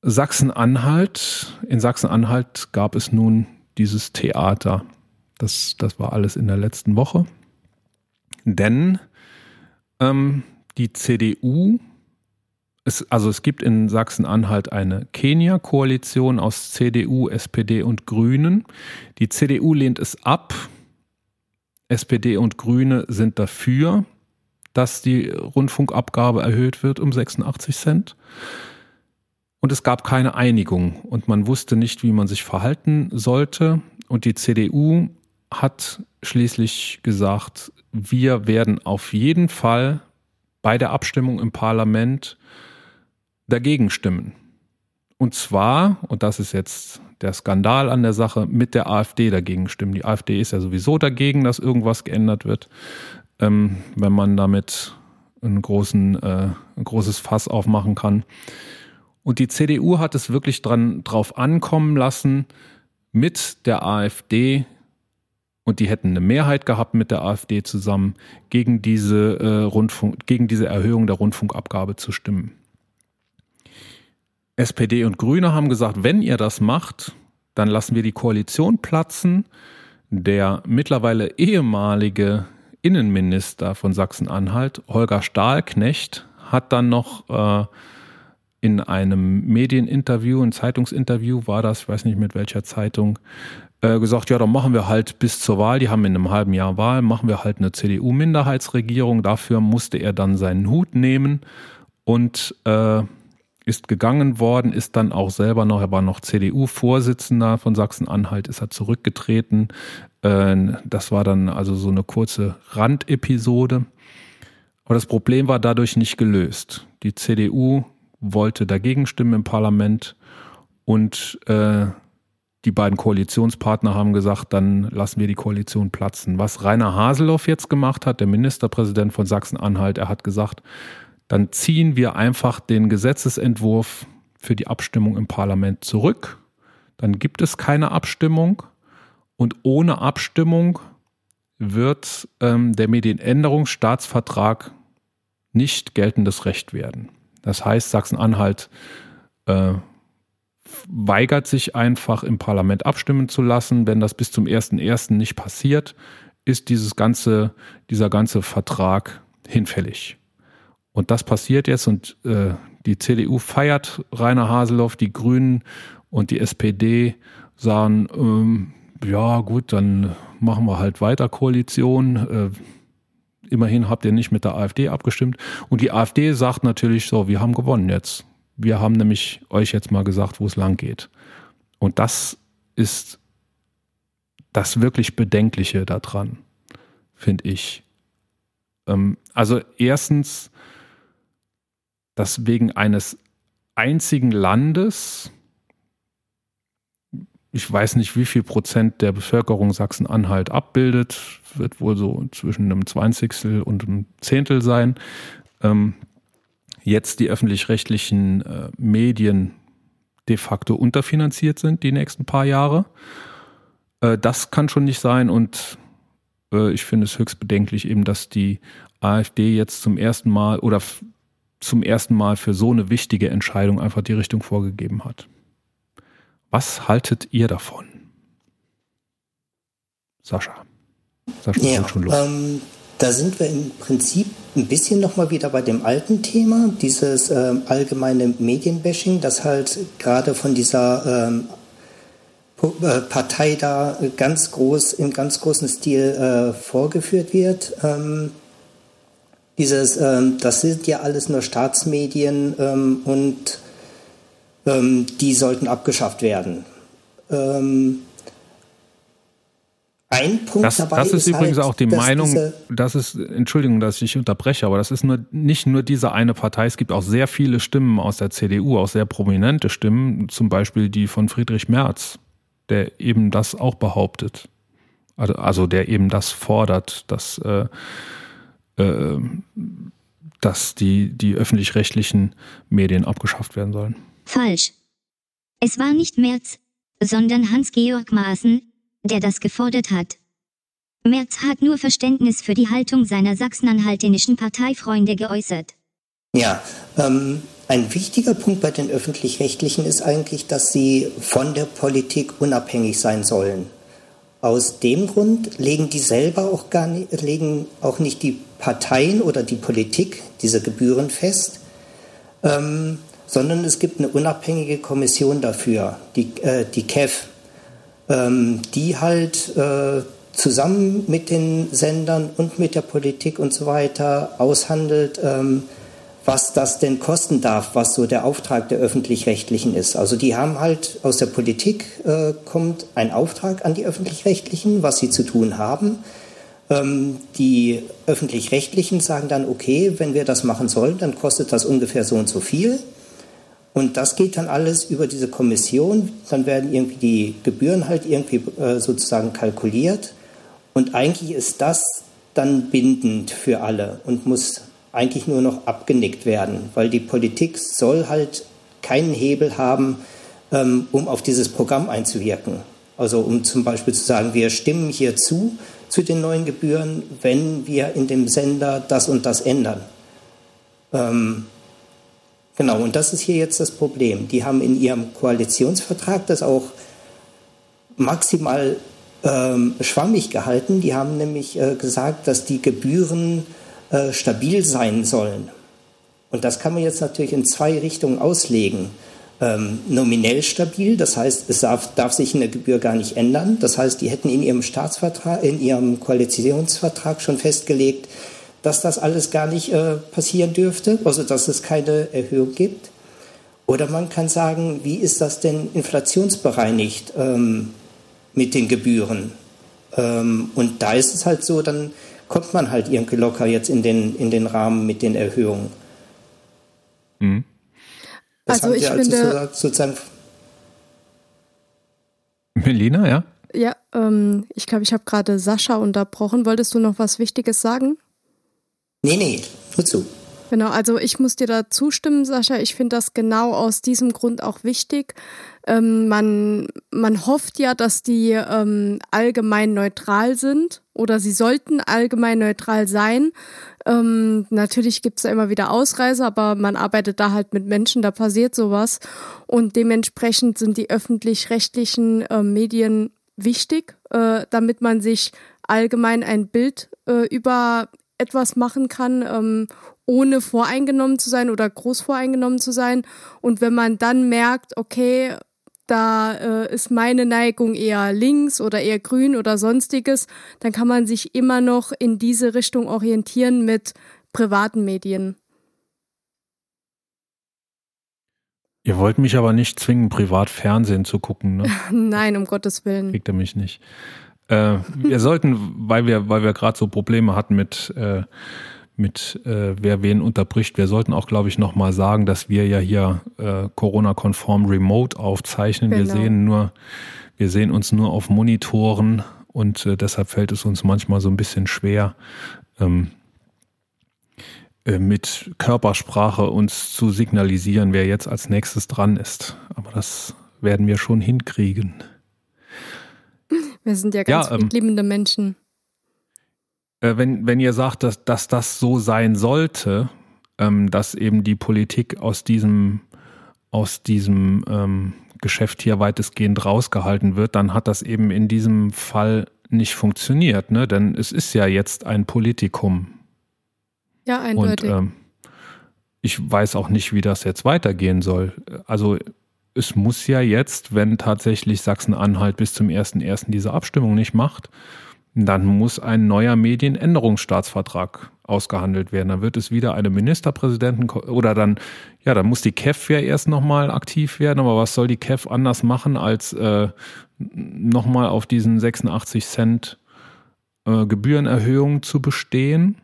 Sachsen-Anhalt, in Sachsen-Anhalt gab es nun dieses Theater. Das, das war alles in der letzten Woche. Denn ähm, die CDU es, also es gibt in Sachsen-Anhalt eine Kenia-Koalition aus CDU, SPD und Grünen. Die CDU lehnt es ab. SPD und Grüne sind dafür, dass die Rundfunkabgabe erhöht wird um 86 Cent. Und es gab keine Einigung und man wusste nicht, wie man sich verhalten sollte. Und die CDU hat schließlich gesagt, wir werden auf jeden Fall bei der Abstimmung im Parlament dagegen stimmen. Und zwar, und das ist jetzt der Skandal an der Sache, mit der AfD dagegen stimmen. Die AfD ist ja sowieso dagegen, dass irgendwas geändert wird, ähm, wenn man damit einen großen, äh, ein großes Fass aufmachen kann. Und die CDU hat es wirklich dran, drauf ankommen lassen, mit der AfD, und die hätten eine Mehrheit gehabt mit der AfD zusammen, gegen diese, äh, Rundfunk, gegen diese Erhöhung der Rundfunkabgabe zu stimmen. SPD und Grüne haben gesagt, wenn ihr das macht, dann lassen wir die Koalition platzen. Der mittlerweile ehemalige Innenminister von Sachsen-Anhalt, Holger Stahlknecht, hat dann noch äh, in einem Medieninterview, ein Zeitungsinterview war das, ich weiß nicht mit welcher Zeitung, äh, gesagt, ja, dann machen wir halt bis zur Wahl, die haben in einem halben Jahr Wahl, machen wir halt eine CDU-Minderheitsregierung. Dafür musste er dann seinen Hut nehmen und äh, ist gegangen worden, ist dann auch selber noch, er war noch CDU-Vorsitzender von Sachsen-Anhalt, ist er zurückgetreten. Äh, das war dann also so eine kurze Randepisode. Aber das Problem war dadurch nicht gelöst. Die CDU wollte dagegen stimmen im Parlament und äh, die beiden Koalitionspartner haben gesagt, dann lassen wir die Koalition platzen. Was Rainer Haseloff jetzt gemacht hat, der Ministerpräsident von Sachsen-Anhalt, er hat gesagt, dann ziehen wir einfach den Gesetzesentwurf für die Abstimmung im Parlament zurück. Dann gibt es keine Abstimmung und ohne Abstimmung wird ähm, der Medienänderungsstaatsvertrag nicht geltendes Recht werden. Das heißt, Sachsen-Anhalt äh, weigert sich einfach im Parlament abstimmen zu lassen. Wenn das bis zum 1.1. nicht passiert, ist dieses ganze, dieser ganze Vertrag hinfällig. Und das passiert jetzt und äh, die CDU feiert Rainer Haseloff, die Grünen und die SPD sagen, ähm, ja gut, dann machen wir halt weiter Koalition. Äh, immerhin habt ihr nicht mit der AfD abgestimmt. Und die AfD sagt natürlich so, wir haben gewonnen jetzt. Wir haben nämlich euch jetzt mal gesagt, wo es lang geht. Und das ist das wirklich Bedenkliche daran, finde ich. Ähm, also erstens, dass wegen eines einzigen Landes, ich weiß nicht, wie viel Prozent der Bevölkerung Sachsen-Anhalt abbildet, wird wohl so zwischen einem Zwanzigstel und einem Zehntel sein, ähm, jetzt die öffentlich-rechtlichen äh, Medien de facto unterfinanziert sind die nächsten paar Jahre. Äh, das kann schon nicht sein und äh, ich finde es höchst bedenklich eben, dass die AfD jetzt zum ersten Mal oder zum ersten Mal für so eine wichtige Entscheidung einfach die Richtung vorgegeben hat. Was haltet ihr davon? Sascha. Sascha, ja, schon los. Ähm, da sind wir im Prinzip ein bisschen nochmal wieder bei dem alten Thema, dieses äh, allgemeine Medienbashing, das halt gerade von dieser ähm, äh, Partei da ganz groß, im ganz großen Stil äh, vorgeführt wird. Ähm, dieses, ähm, das sind ja alles nur Staatsmedien ähm, und ähm, die sollten abgeschafft werden. Ähm, ein Punkt das, dabei das ist, ist übrigens halt, auch die Meinung, das ist, Entschuldigung, dass ich unterbreche, aber das ist nur, nicht nur diese eine Partei, es gibt auch sehr viele Stimmen aus der CDU, auch sehr prominente Stimmen, zum Beispiel die von Friedrich Merz, der eben das auch behauptet. Also, also der eben das fordert, dass äh, äh, dass die, die öffentlich-rechtlichen Medien abgeschafft werden sollen. Falsch. Es war nicht Merz, sondern Hans-Georg Maaßen, der das gefordert hat. Merz hat nur Verständnis für die Haltung seiner sachsen-anhaltinischen Parteifreunde geäußert. Ja, ähm, ein wichtiger Punkt bei den öffentlich-rechtlichen ist eigentlich, dass sie von der Politik unabhängig sein sollen. Aus dem Grund legen die selber auch gar nicht, legen auch nicht die Parteien oder die Politik diese Gebühren fest, ähm, sondern es gibt eine unabhängige Kommission dafür, die, äh, die KEF, ähm, die halt äh, zusammen mit den Sendern und mit der Politik und so weiter aushandelt, ähm, was das denn kosten darf, was so der Auftrag der öffentlich-rechtlichen ist. Also die haben halt aus der Politik äh, kommt ein Auftrag an die öffentlich-rechtlichen, was sie zu tun haben. Ähm, die öffentlich-rechtlichen sagen dann, okay, wenn wir das machen sollen, dann kostet das ungefähr so und so viel. Und das geht dann alles über diese Kommission. Dann werden irgendwie die Gebühren halt irgendwie äh, sozusagen kalkuliert. Und eigentlich ist das dann bindend für alle und muss eigentlich nur noch abgenickt werden, weil die Politik soll halt keinen Hebel haben, ähm, um auf dieses Programm einzuwirken. Also um zum Beispiel zu sagen, wir stimmen hier zu, zu den neuen Gebühren, wenn wir in dem Sender das und das ändern. Ähm, genau, und das ist hier jetzt das Problem. Die haben in ihrem Koalitionsvertrag das auch maximal ähm, schwammig gehalten. Die haben nämlich äh, gesagt, dass die Gebühren äh, stabil sein sollen. Und das kann man jetzt natürlich in zwei Richtungen auslegen. Ähm, nominell stabil, das heißt, es darf, darf, sich eine Gebühr gar nicht ändern. Das heißt, die hätten in ihrem Staatsvertrag, in ihrem Koalitionsvertrag schon festgelegt, dass das alles gar nicht äh, passieren dürfte, also dass es keine Erhöhung gibt. Oder man kann sagen, wie ist das denn inflationsbereinigt ähm, mit den Gebühren? Ähm, und da ist es halt so, dann kommt man halt irgendwie locker jetzt in den, in den Rahmen mit den Erhöhungen. Mhm. also ich also finde sozusagen Melina, ja? Ja, ähm, ich glaube, ich habe gerade Sascha unterbrochen. Wolltest du noch was Wichtiges sagen? Nee, nee, nur zu. Genau, also ich muss dir da zustimmen, Sascha. Ich finde das genau aus diesem Grund auch wichtig. Ähm, man, man hofft ja, dass die ähm, allgemein neutral sind oder sie sollten allgemein neutral sein. Ähm, natürlich gibt es ja immer wieder Ausreißer, aber man arbeitet da halt mit Menschen, da passiert sowas. Und dementsprechend sind die öffentlich-rechtlichen äh, Medien wichtig, äh, damit man sich allgemein ein Bild äh, über etwas machen kann, ähm, ohne voreingenommen zu sein oder groß voreingenommen zu sein. Und wenn man dann merkt, okay, da äh, ist meine Neigung eher links oder eher grün oder sonstiges, dann kann man sich immer noch in diese Richtung orientieren mit privaten Medien. Ihr wollt mich aber nicht zwingen, privat Fernsehen zu gucken, ne? Nein, um Gottes Willen. Kriegt er mich nicht. Äh, wir sollten, weil wir, weil wir gerade so Probleme hatten mit, äh, mit äh, wer wen unterbricht, wir sollten auch, glaube ich, nochmal sagen, dass wir ja hier äh, Corona-konform remote aufzeichnen. Genau. Wir sehen nur, wir sehen uns nur auf Monitoren und äh, deshalb fällt es uns manchmal so ein bisschen schwer, ähm, äh, mit Körpersprache uns zu signalisieren, wer jetzt als nächstes dran ist. Aber das werden wir schon hinkriegen. Wir sind ja ganz ja, ähm, liebende Menschen. Äh, wenn, wenn ihr sagt, dass, dass das so sein sollte, ähm, dass eben die Politik aus diesem, aus diesem ähm, Geschäft hier weitestgehend rausgehalten wird, dann hat das eben in diesem Fall nicht funktioniert, ne? Denn es ist ja jetzt ein Politikum. Ja, eindeutig. Und ähm, ich weiß auch nicht, wie das jetzt weitergehen soll. Also es muss ja jetzt, wenn tatsächlich Sachsen-Anhalt bis zum 1.1. diese Abstimmung nicht macht, dann muss ein neuer Medienänderungsstaatsvertrag ausgehandelt werden. Dann wird es wieder eine Ministerpräsidenten oder dann, ja, dann muss die KEF ja erst nochmal aktiv werden. Aber was soll die KEF anders machen, als äh, nochmal auf diesen 86 Cent äh, Gebührenerhöhung zu bestehen?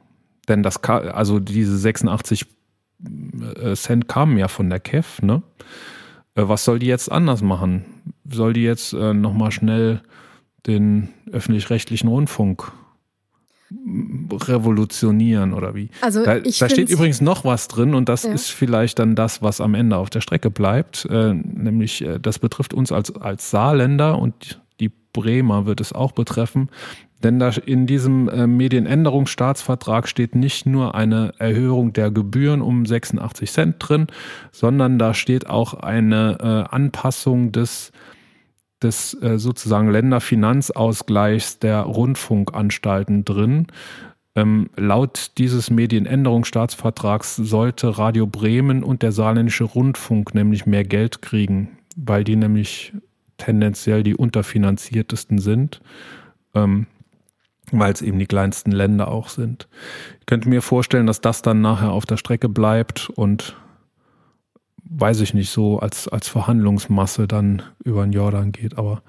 Denn das, also diese 86 äh, Cent kamen ja von der KEF, ne? Äh, was soll die jetzt anders machen? Soll die jetzt äh, nochmal schnell den öffentlich-rechtlichen Rundfunk revolutionieren oder wie. Also da, ich da steht übrigens noch was drin und das Ja. ist vielleicht dann das, was am Ende auf der Strecke bleibt. Äh, nämlich, äh, das betrifft uns als, als Saarländer und die Bremer wird es auch betreffen. Denn da in diesem äh, Medienänderungsstaatsvertrag steht nicht nur eine Erhöhung der Gebühren um 86 Cent drin, sondern da steht auch eine äh, Anpassung des des äh, sozusagen Länderfinanzausgleichs der Rundfunkanstalten drin. Ähm, laut dieses Medienänderungsstaatsvertrags sollte Radio Bremen und der saarländische Rundfunk nämlich mehr Geld kriegen, weil die nämlich tendenziell die unterfinanziertesten sind, ähm, weil es eben die kleinsten Länder auch sind. Ich könnte mir vorstellen, dass das dann nachher auf der Strecke bleibt und weiß ich nicht, so als, als Verhandlungsmasse dann über den Jordan geht, aber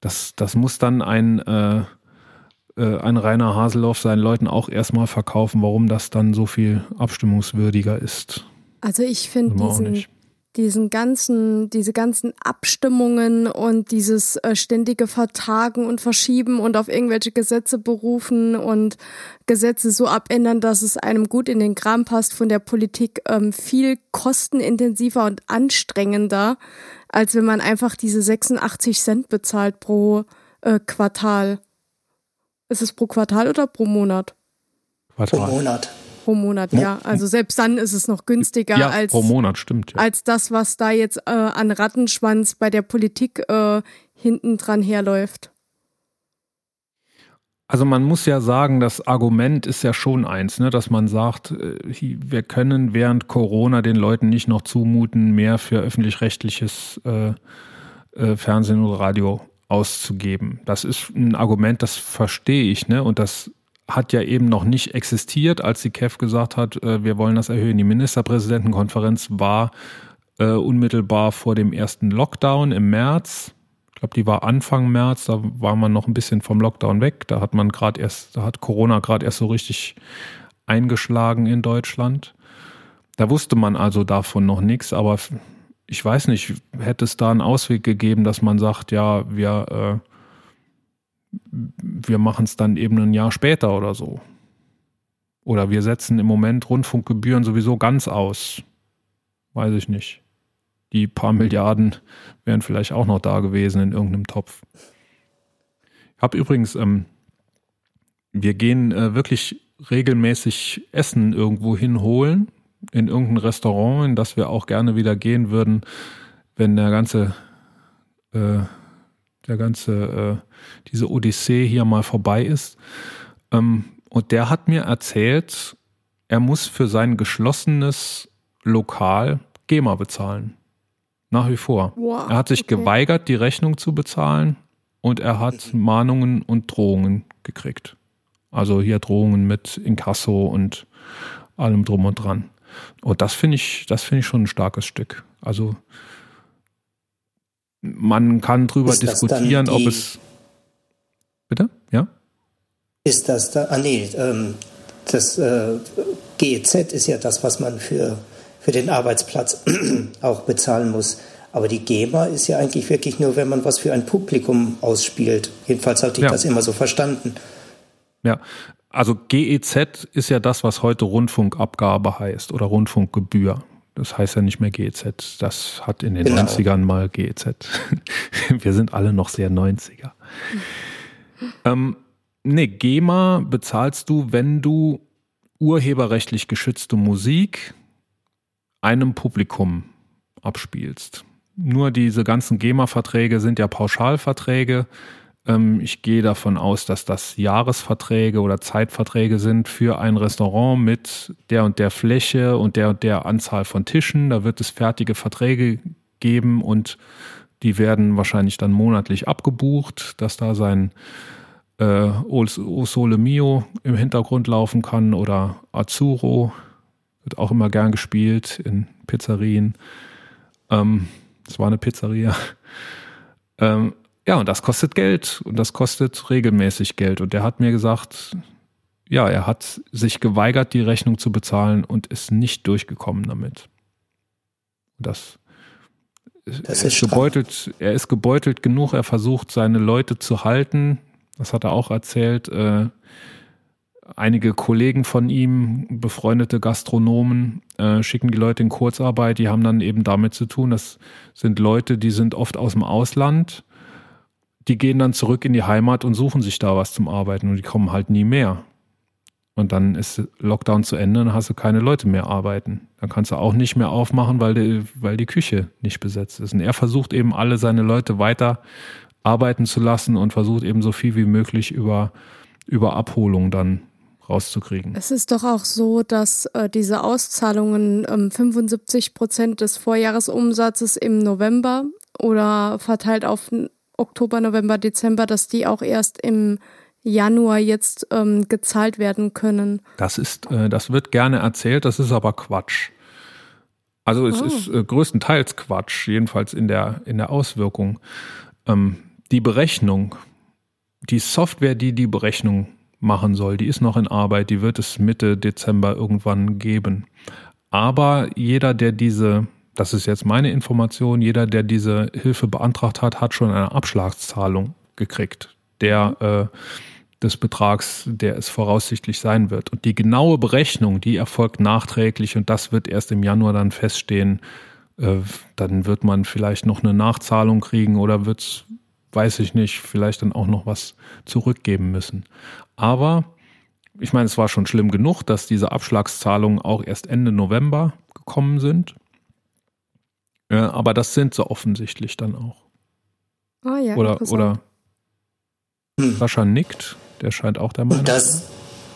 das, das muss dann ein, äh, äh, ein Rainer Haseloff seinen Leuten auch erstmal verkaufen, warum das dann so viel abstimmungswürdiger ist. Also ich finde diesen, nicht. Diesen ganzen, diese ganzen Abstimmungen und dieses äh, ständige Vertagen und Verschieben und auf irgendwelche Gesetze berufen und Gesetze so abändern, dass es einem gut in den Kram passt von der Politik, ähm, viel kostenintensiver und anstrengender, als wenn man einfach diese 86 Cent bezahlt pro äh, Quartal. Ist es pro Quartal oder pro Monat? pro Quartal. Monat. Pro Monat, ja. Also selbst dann ist es noch günstiger Ja, als pro Monat, stimmt. Ja. als das, was da jetzt äh, an Rattenschwanz bei der Politik äh, hinten dran herläuft. Also man muss ja sagen, das Argument ist ja schon eins, ne, dass man sagt, äh, wir können während Corona den Leuten nicht noch zumuten, mehr für öffentlich-rechtliches äh, äh, Fernsehen oder Radio auszugeben. Das ist ein Argument, das verstehe ich, ne? Und das hat ja eben noch nicht existiert, als die KEF gesagt hat, äh, wir wollen das erhöhen. Die Ministerpräsidentenkonferenz war äh, unmittelbar vor dem ersten Lockdown im März. Ich glaube, die war Anfang März, da war man noch ein bisschen vom Lockdown weg. Da hat man gerade erst, da hat Corona gerade erst so richtig eingeschlagen in Deutschland. Da wusste man also davon noch nichts, aber ich weiß nicht, hätte es da einen Ausweg gegeben, dass man sagt, ja, wir, äh, wir machen es dann eben ein Jahr später oder so. Oder wir setzen im Moment Rundfunkgebühren sowieso ganz aus. Weiß ich nicht. Die paar Milliarden wären vielleicht auch noch da gewesen in irgendeinem Topf. Ich habe übrigens, ähm, wir gehen äh, wirklich regelmäßig Essen irgendwo hinholen, in irgendein Restaurant, in das wir auch gerne wieder gehen würden, wenn der ganze, äh, der ganze, äh, diese Odyssee hier mal vorbei ist. Ähm, und der hat mir erzählt, er muss für sein geschlossenes Lokal GEMA bezahlen. Nach wie vor. Wow, er hat sich okay. geweigert, die Rechnung zu bezahlen und er hat Mahnungen und Drohungen gekriegt. Also hier Drohungen mit Inkasso und allem drum und dran. Und das finde ich, das finde ich schon ein starkes Stück. Also man kann drüber Ist diskutieren, ob es. Bitte? Ja? Ist das da? Ah, nee, ähm, das äh, GEZ ist ja das, was man für, für den Arbeitsplatz auch bezahlen muss. Aber die GEMA ist ja eigentlich wirklich nur, wenn man was für ein Publikum ausspielt. Jedenfalls hatte ich Ja. das immer so verstanden. Ja, also GEZ ist ja das, was heute Rundfunkabgabe heißt oder Rundfunkgebühr. Das heißt ja nicht mehr GEZ. Das hat in den Genau. 90ern mal GEZ. Wir sind alle noch sehr 90er. Ähm, nee, GEMA bezahlst du, wenn du urheberrechtlich geschützte Musik einem Publikum abspielst. Nur diese ganzen GEMA-Verträge sind ja Pauschalverträge. Ähm, ich gehe davon aus, dass das Jahresverträge oder Zeitverträge sind für ein Restaurant mit der und der Fläche und der und der Anzahl von Tischen. Da wird es fertige Verträge geben und die werden wahrscheinlich dann monatlich abgebucht, dass da sein äh, O Mio im Hintergrund laufen kann oder Azzurro. Wird auch immer gern gespielt in Pizzerien. Ähm, das war eine Pizzeria. Ähm, ja, und das kostet Geld und das kostet regelmäßig Geld. Und der hat mir gesagt, ja, er hat sich geweigert, die Rechnung zu bezahlen und ist nicht durchgekommen damit. Das, Das er, ist gebeutelt, er ist gebeutelt genug, er versucht, seine Leute zu halten. Das hat er auch erzählt. Äh, einige Kollegen von ihm, befreundete Gastronomen, äh, schicken die Leute in Kurzarbeit. Die haben dann eben damit zu tun. Das sind Leute, die sind oft aus dem Ausland. Die gehen dann zurück in die Heimat und suchen sich da was zum Arbeiten und die kommen halt nie mehr. Und dann ist Lockdown zu Ende, dann hast du keine Leute mehr arbeiten. Dann kannst du auch nicht mehr aufmachen, weil die, weil die Küche nicht besetzt ist. Und er versucht eben alle seine Leute weiter arbeiten zu lassen und versucht eben so viel wie möglich über, über Abholung dann rauszukriegen. Es ist doch auch so, dass äh, diese Auszahlungen ähm, 75 Prozent des Vorjahresumsatzes im November oder verteilt auf Oktober, November, Dezember, dass die auch erst im Januar jetzt ähm, gezahlt werden können. Das ist, äh, das wird gerne erzählt, das ist aber Quatsch. Also es oh. ist äh, größtenteils Quatsch, jedenfalls in der, in der Auswirkung. Ähm, die Berechnung, die Software, die die Berechnung machen soll, die ist noch in Arbeit, die wird es Mitte Dezember irgendwann geben. Aber jeder, der diese, das ist jetzt meine Information, jeder, der diese Hilfe beantragt hat, hat schon eine Abschlagszahlung gekriegt. Der äh, des Betrags, der es voraussichtlich sein wird. Und die genaue Berechnung, die erfolgt nachträglich und das wird erst im Januar dann feststehen. Äh, dann wird man vielleicht noch eine Nachzahlung kriegen oder wird es, weiß ich nicht, vielleicht dann auch noch was zurückgeben müssen. Aber ich meine, es war schon schlimm genug, dass diese Abschlagszahlungen auch erst Ende November gekommen sind. Aber das sind sie offensichtlich dann auch. Ah ja, oder, oder Sascha nickt. Der scheint auch der Meinung. Das,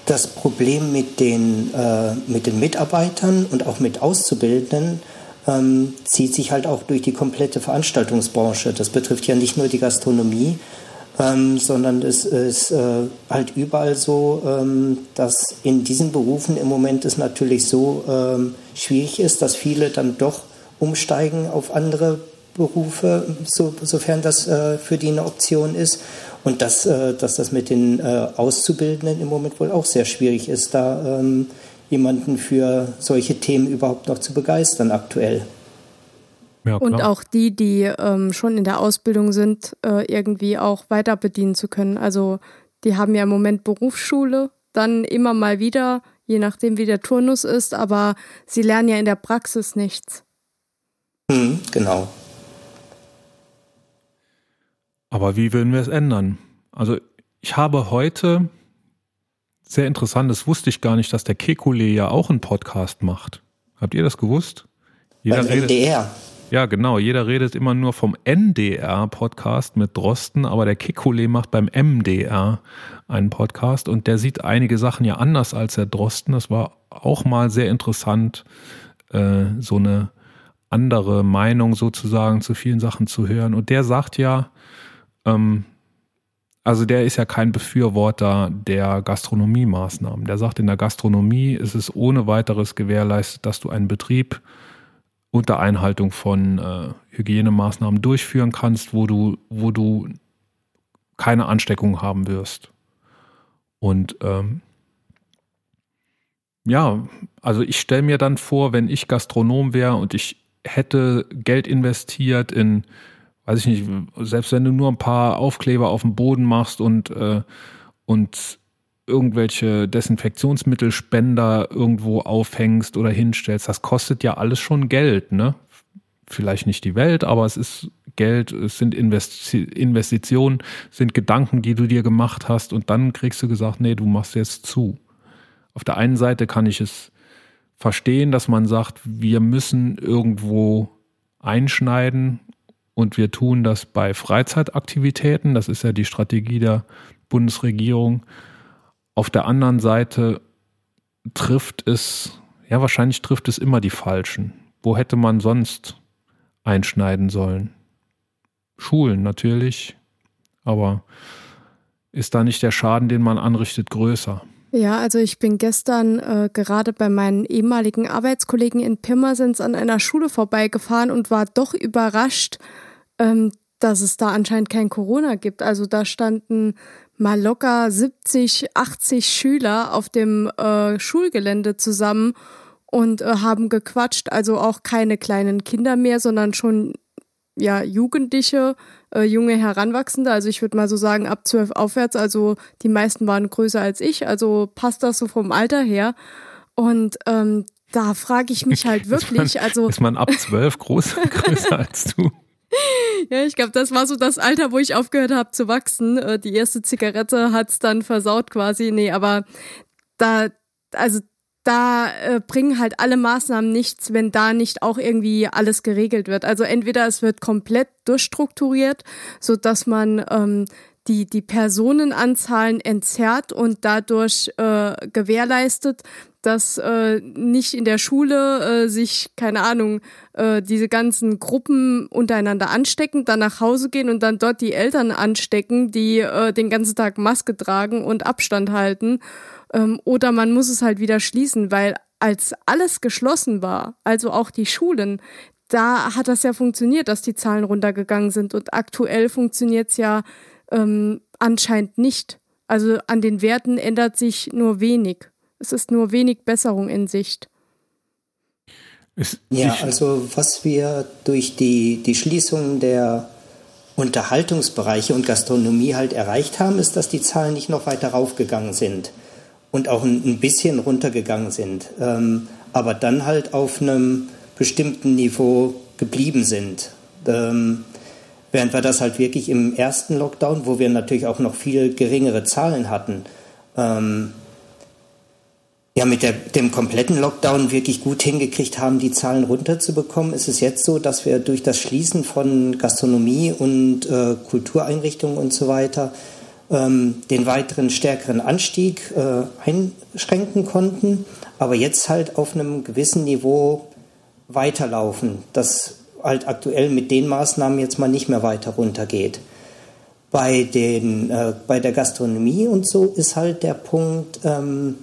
das Problem mit den, äh, mit den Mitarbeitern und auch mit Auszubildenden ähm, zieht sich halt auch durch die komplette Veranstaltungsbranche. Das betrifft ja nicht nur die Gastronomie, ähm, sondern es ist äh, halt überall so, ähm, dass in diesen Berufen im Moment es natürlich so ähm, schwierig ist, dass viele dann doch umsteigen auf andere Berufe, so, sofern das äh, für die eine Option ist. Und dass, äh, dass das mit den äh, Auszubildenden im Moment wohl auch sehr schwierig ist, da ähm, jemanden für solche Themen überhaupt noch zu begeistern aktuell. Ja, und auch die, die ähm, schon in der Ausbildung sind, äh, irgendwie auch weiter bedienen zu können. Also die haben ja im Moment Berufsschule, dann immer mal wieder, je nachdem wie der Turnus ist, aber sie lernen ja in der Praxis nichts. Hm, genau. Aber wie würden wir es ändern? Also ich habe heute sehr interessant, das wusste ich gar nicht, dass der Kekule ja auch einen Podcast macht. Habt ihr das gewusst? Jeder Beim redet, NDR. Ja, genau. Jeder redet immer nur vom NDR-Podcast mit Drosten, aber der Kekule macht beim MDR einen Podcast und der sieht einige Sachen ja anders als der Drosten. Das war auch mal sehr interessant, äh, so eine andere Meinung sozusagen zu vielen Sachen zu hören. Und der sagt ja, ähm, also der ist ja kein Befürworter der Gastronomiemaßnahmen. Der sagt, in der Gastronomie ist es ohne weiteres gewährleistet, dass du einen Betrieb unter Einhaltung von äh, Hygienemaßnahmen durchführen kannst, wo du, wo du keine Ansteckung haben wirst. Und ähm, ja, also ich stelle mir dann vor, wenn ich Gastronom wäre und ich hätte Geld investiert in weiß ich nicht, selbst wenn du nur ein paar Aufkleber auf dem Boden machst und, äh, und irgendwelche Desinfektionsmittelspender irgendwo aufhängst oder hinstellst, das kostet ja alles schon Geld, ne? Vielleicht nicht die Welt, aber es ist Geld, es sind Investi Investitionen, sind Gedanken, die du dir gemacht hast und dann kriegst du gesagt, nee, du machst jetzt zu. Auf der einen Seite kann ich es verstehen, dass man sagt, wir müssen irgendwo einschneiden und wir tun das bei Freizeitaktivitäten. Das ist ja die Strategie der Bundesregierung. Auf der anderen Seite trifft es, ja, wahrscheinlich trifft es immer die Falschen. Wo hätte man sonst einschneiden sollen? Schulen natürlich, aber ist da nicht der Schaden, den man anrichtet, größer? Ja, also ich bin gestern äh, gerade bei meinen ehemaligen Arbeitskollegen in Pirmasens an einer Schule vorbeigefahren und war doch überrascht, ähm, dass es da anscheinend kein Corona gibt. Also da standen mal locker 70, 80 Schüler auf dem äh, Schulgelände zusammen und äh, haben gequatscht. Also auch keine kleinen Kinder mehr, sondern schon ja, Jugendliche, äh, junge Heranwachsende, also ich würde mal so sagen ab zwölf aufwärts, also die meisten waren größer als ich, also passt das so vom Alter her. Und ähm, da frage ich mich halt wirklich, ist man, also ist man ab zwölf groß, größer als du? Ja, ich glaube, das war so das Alter, wo ich aufgehört habe zu wachsen. Äh, die erste Zigarette hat's dann versaut quasi. Nee, aber da, also da äh, bringen halt alle Maßnahmen nichts, wenn da nicht auch irgendwie alles geregelt wird. Also entweder es wird komplett durchstrukturiert, so dass man ähm, die, die Personenanzahlen entzerrt und dadurch äh, gewährleistet, dass äh, nicht in der Schule äh, sich, keine Ahnung, äh, diese ganzen Gruppen untereinander anstecken, dann nach Hause gehen und dann dort die Eltern anstecken, die äh, den ganzen Tag Maske tragen und Abstand halten. Ähm, oder man muss es halt wieder schließen, weil als alles geschlossen war, also auch die Schulen, da hat das ja funktioniert, dass die Zahlen runtergegangen sind. Und aktuell funktioniert es ja ähm, anscheinend nicht. Also an den Werten ändert sich nur wenig. Es ist nur wenig Besserung in Sicht. ja, also was wir durch die, die Schließung der Unterhaltungsbereiche und Gastronomie halt erreicht haben, ist, dass die Zahlen nicht noch weiter raufgegangen sind und auch ein, bisschen runtergegangen sind, ähm, aber dann halt auf einem bestimmten Niveau geblieben sind. Ähm, während wir das halt wirklich im ersten Lockdown, wo wir natürlich auch noch viel geringere Zahlen hatten, ähm, ja, mit der, dem kompletten Lockdown wirklich gut hingekriegt haben, die Zahlen runterzubekommen, ist es jetzt so, dass wir durch das Schließen von Gastronomie und äh, Kultureinrichtungen und so weiter ähm, den weiteren stärkeren Anstieg äh, einschränken konnten, aber jetzt halt auf einem gewissen Niveau weiterlaufen, das halt aktuell mit den Maßnahmen jetzt mal nicht mehr weiter runtergeht. Bei, den, äh, bei der Gastronomie und so ist halt der Punkt, ähm,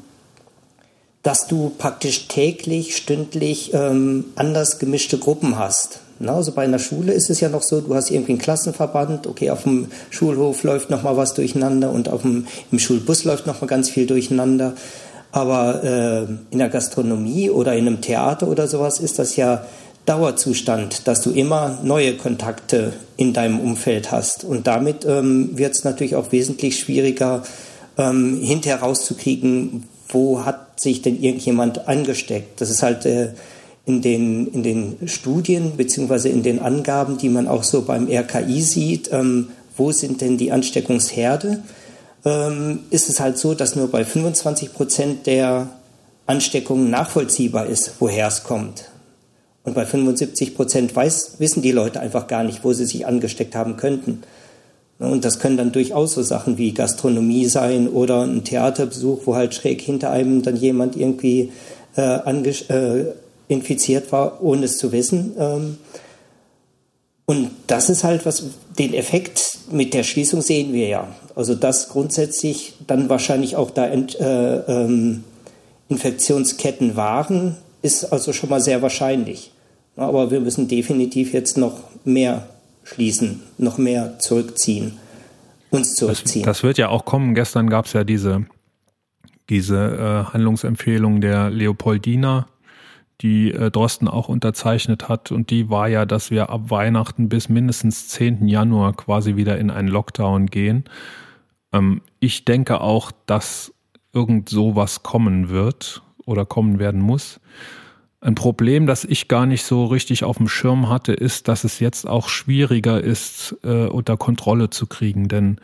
dass du praktisch täglich, stündlich ähm, anders gemischte Gruppen hast. Na, also bei einer Schule ist es ja noch so, du hast irgendwie einen Klassenverband, okay, auf dem Schulhof läuft noch mal was durcheinander und auf dem, im Schulbus läuft noch mal ganz viel durcheinander. Aber äh, in der Gastronomie oder in einem Theater oder sowas ist das ja Dauerzustand, dass du immer neue Kontakte in deinem Umfeld hast. Und damit ähm, wird es natürlich auch wesentlich schwieriger, ähm, hinterher rauszukriegen, wo hat sich denn irgendjemand angesteckt. Das ist halt äh, in den, in den Studien beziehungsweise in den Angaben, die man auch so beim RKI sieht, ähm, wo sind denn die Ansteckungsherde, ähm, ist es halt so, dass nur bei 25 Prozent der Ansteckungen nachvollziehbar ist, woher es kommt. Und bei 75 Prozent weiß, wissen die Leute einfach gar nicht, wo sie sich angesteckt haben könnten. Und das können dann durchaus so Sachen wie Gastronomie sein oder ein Theaterbesuch, wo halt schräg hinter einem dann jemand irgendwie äh, äh, infiziert war, ohne es zu wissen. Ähm, und das ist halt was, den Effekt mit der Schließung sehen wir ja. Also dass grundsätzlich dann wahrscheinlich auch da Ent, äh, ähm, Infektionsketten waren, ist also schon mal sehr wahrscheinlich. Aber wir müssen definitiv jetzt noch mehr schließen, noch mehr zurückziehen, uns zurückziehen. Das, das wird ja auch kommen. Gestern gab es ja diese, diese äh, Handlungsempfehlung der Leopoldina die äh, Drosten auch unterzeichnet hat. Und die war ja, dass wir ab Weihnachten bis mindestens 10. Januar quasi wieder in einen Lockdown gehen. Ähm, ich denke auch, dass irgend sowas kommen wird oder kommen werden muss. Ein Problem, das ich gar nicht so richtig auf dem Schirm hatte, ist, dass es jetzt auch schwieriger ist, äh, unter Kontrolle zu kriegen. Denn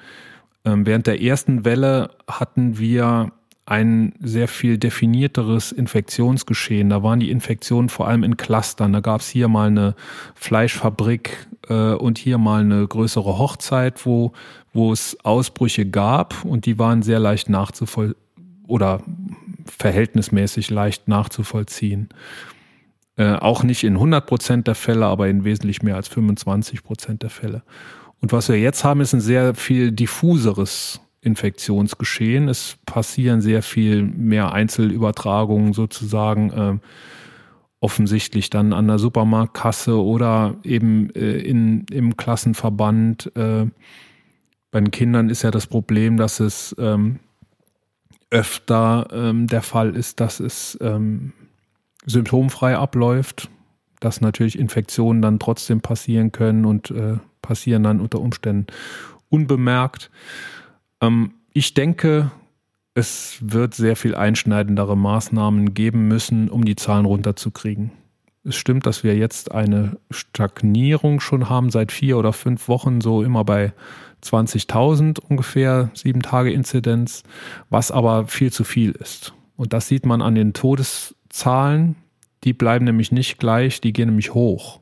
ähm, während der ersten Welle hatten wir ein sehr viel definierteres Infektionsgeschehen. Da waren die Infektionen vor allem in Clustern. Da gab es hier mal eine Fleischfabrik äh, und hier mal eine größere Hochzeit, wo, wo es Ausbrüche gab und die waren sehr leicht nachzuvoll oder verhältnismäßig leicht nachzuvollziehen. Äh, auch nicht in 100 Prozent der Fälle, aber in wesentlich mehr als 25 Prozent der Fälle. Und was wir jetzt haben, ist ein sehr viel diffuseres Infektionsgeschehen. Es passieren sehr viel mehr Einzelübertragungen sozusagen äh, offensichtlich dann an der Supermarktkasse oder eben äh, in, im Klassenverband. Äh, bei den Kindern ist ja das Problem, dass es ähm, öfter ähm, der Fall ist, dass es ähm, symptomfrei abläuft. dass natürlich Infektionen dann trotzdem passieren können und äh, passieren dann unter Umständen unbemerkt. Ähm, ich denke, es wird sehr viel einschneidendere Maßnahmen geben müssen, um die Zahlen runterzukriegen. Es stimmt, dass wir jetzt eine Stagnierung schon haben seit vier oder fünf Wochen, so immer bei 20.000 ungefähr, sieben Tage Inzidenz, was aber viel zu viel ist. Und das sieht man an den Todeszahlen. Die bleiben nämlich nicht gleich, die gehen nämlich hoch.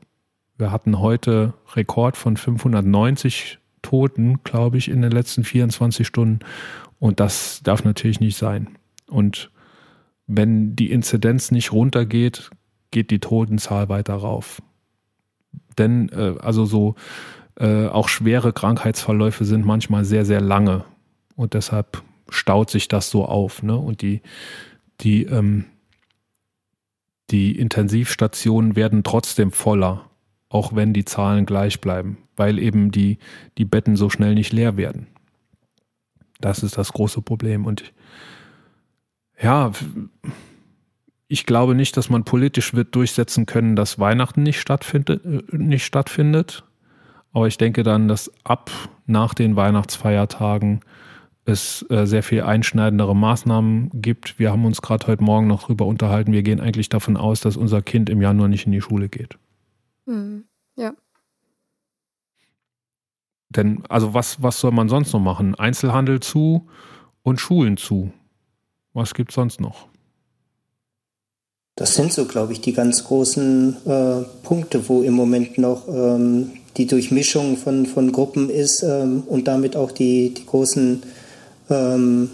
Wir hatten heute Rekord von 590 Toten, glaube ich, in den letzten 24 Stunden. Und das darf natürlich nicht sein. Und wenn die Inzidenz nicht runtergeht, geht die Totenzahl weiter rauf. Denn äh, also so äh, auch schwere Krankheitsverläufe sind manchmal sehr, sehr lange. Und deshalb staut sich das so auf. Ne? Und die, die, ähm, die Intensivstationen werden trotzdem voller, auch wenn die Zahlen gleich bleiben, weil eben die, die Betten so schnell nicht leer werden. Das ist das große Problem. Und ja, ich glaube nicht, dass man politisch wird durchsetzen können, dass Weihnachten nicht stattfindet, äh, nicht stattfindet. Aber ich denke dann, dass ab nach den Weihnachtsfeiertagen es äh, sehr viel einschneidendere Maßnahmen gibt. Wir haben uns gerade heute Morgen noch drüber unterhalten. Wir gehen eigentlich davon aus, dass unser Kind im Januar nicht in die Schule geht. Mhm. Ja. Denn, also was, was soll man sonst noch machen? Einzelhandel zu und Schulen zu. Was gibt es sonst noch? Das sind so, glaube ich, die ganz großen äh, Punkte, wo im Moment noch ähm, die Durchmischung von, von Gruppen ist ähm, und damit auch die, die großen ähm,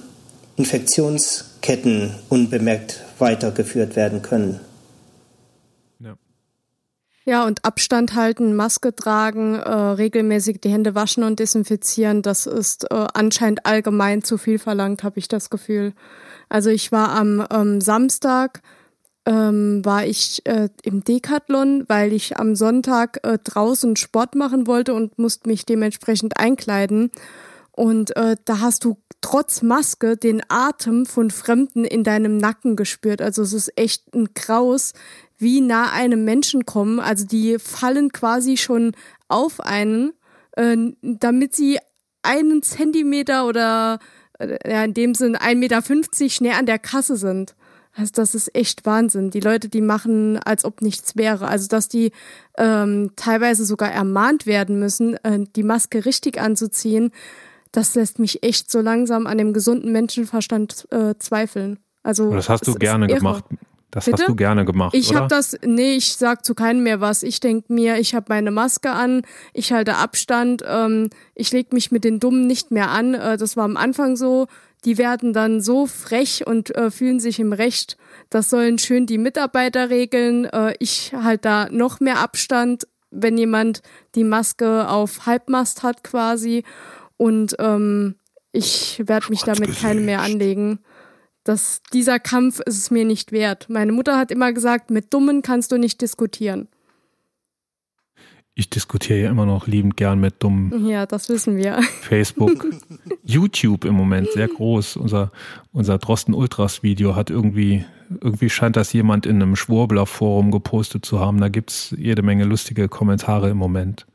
Infektionsketten unbemerkt weitergeführt werden können. Ja. Und Abstand halten, Maske tragen, äh, regelmäßig die Hände waschen und desinfizieren, das ist äh, anscheinend allgemein zu viel verlangt, habe ich das Gefühl. Also ich war am ähm, Samstag ähm, war ich äh, im Decathlon, weil ich am Sonntag äh, draußen Sport machen wollte und musste mich dementsprechend einkleiden. Und äh, da hast du trotz Maske den Atem von Fremden in deinem Nacken gespürt. Also es ist echt ein Graus, wie nah einem Menschen kommen. Also die fallen quasi schon auf einen, äh, damit sie einen Zentimeter oder äh, ja, in dem Sinn 1,50 Meter näher an der Kasse sind. Also das ist echt Wahnsinn. Die Leute, die machen, als ob nichts wäre. Also dass die ähm, teilweise sogar ermahnt werden müssen, äh, die Maske richtig anzuziehen, das lässt mich echt so langsam an dem gesunden Menschenverstand äh, zweifeln. Also das hast du gerne gemacht. Das Bitte? hast du gerne gemacht. Ich habe das, nee, ich sag zu keinem mehr was. Ich denk mir, ich habe meine Maske an, ich halte Abstand, ähm, ich leg mich mit den Dummen nicht mehr an. Äh, das war am Anfang so die werden dann so frech und äh, fühlen sich im Recht. Das sollen schön die Mitarbeiter regeln. Äh, ich halt da noch mehr Abstand, wenn jemand die Maske auf Halbmast hat quasi. Und ähm, ich werde mich damit keine mehr anlegen. Das, dieser Kampf ist es mir nicht wert. Meine Mutter hat immer gesagt, mit Dummen kannst du nicht diskutieren ich diskutiere ja immer noch liebend gern mit dummen. Ja, das wissen wir. Facebook, YouTube im Moment sehr groß. Unser, unser Drosten Ultras Video hat irgendwie, irgendwie scheint das jemand in einem Schwurbler-Forum gepostet zu haben. Da gibt es jede Menge lustige Kommentare im Moment.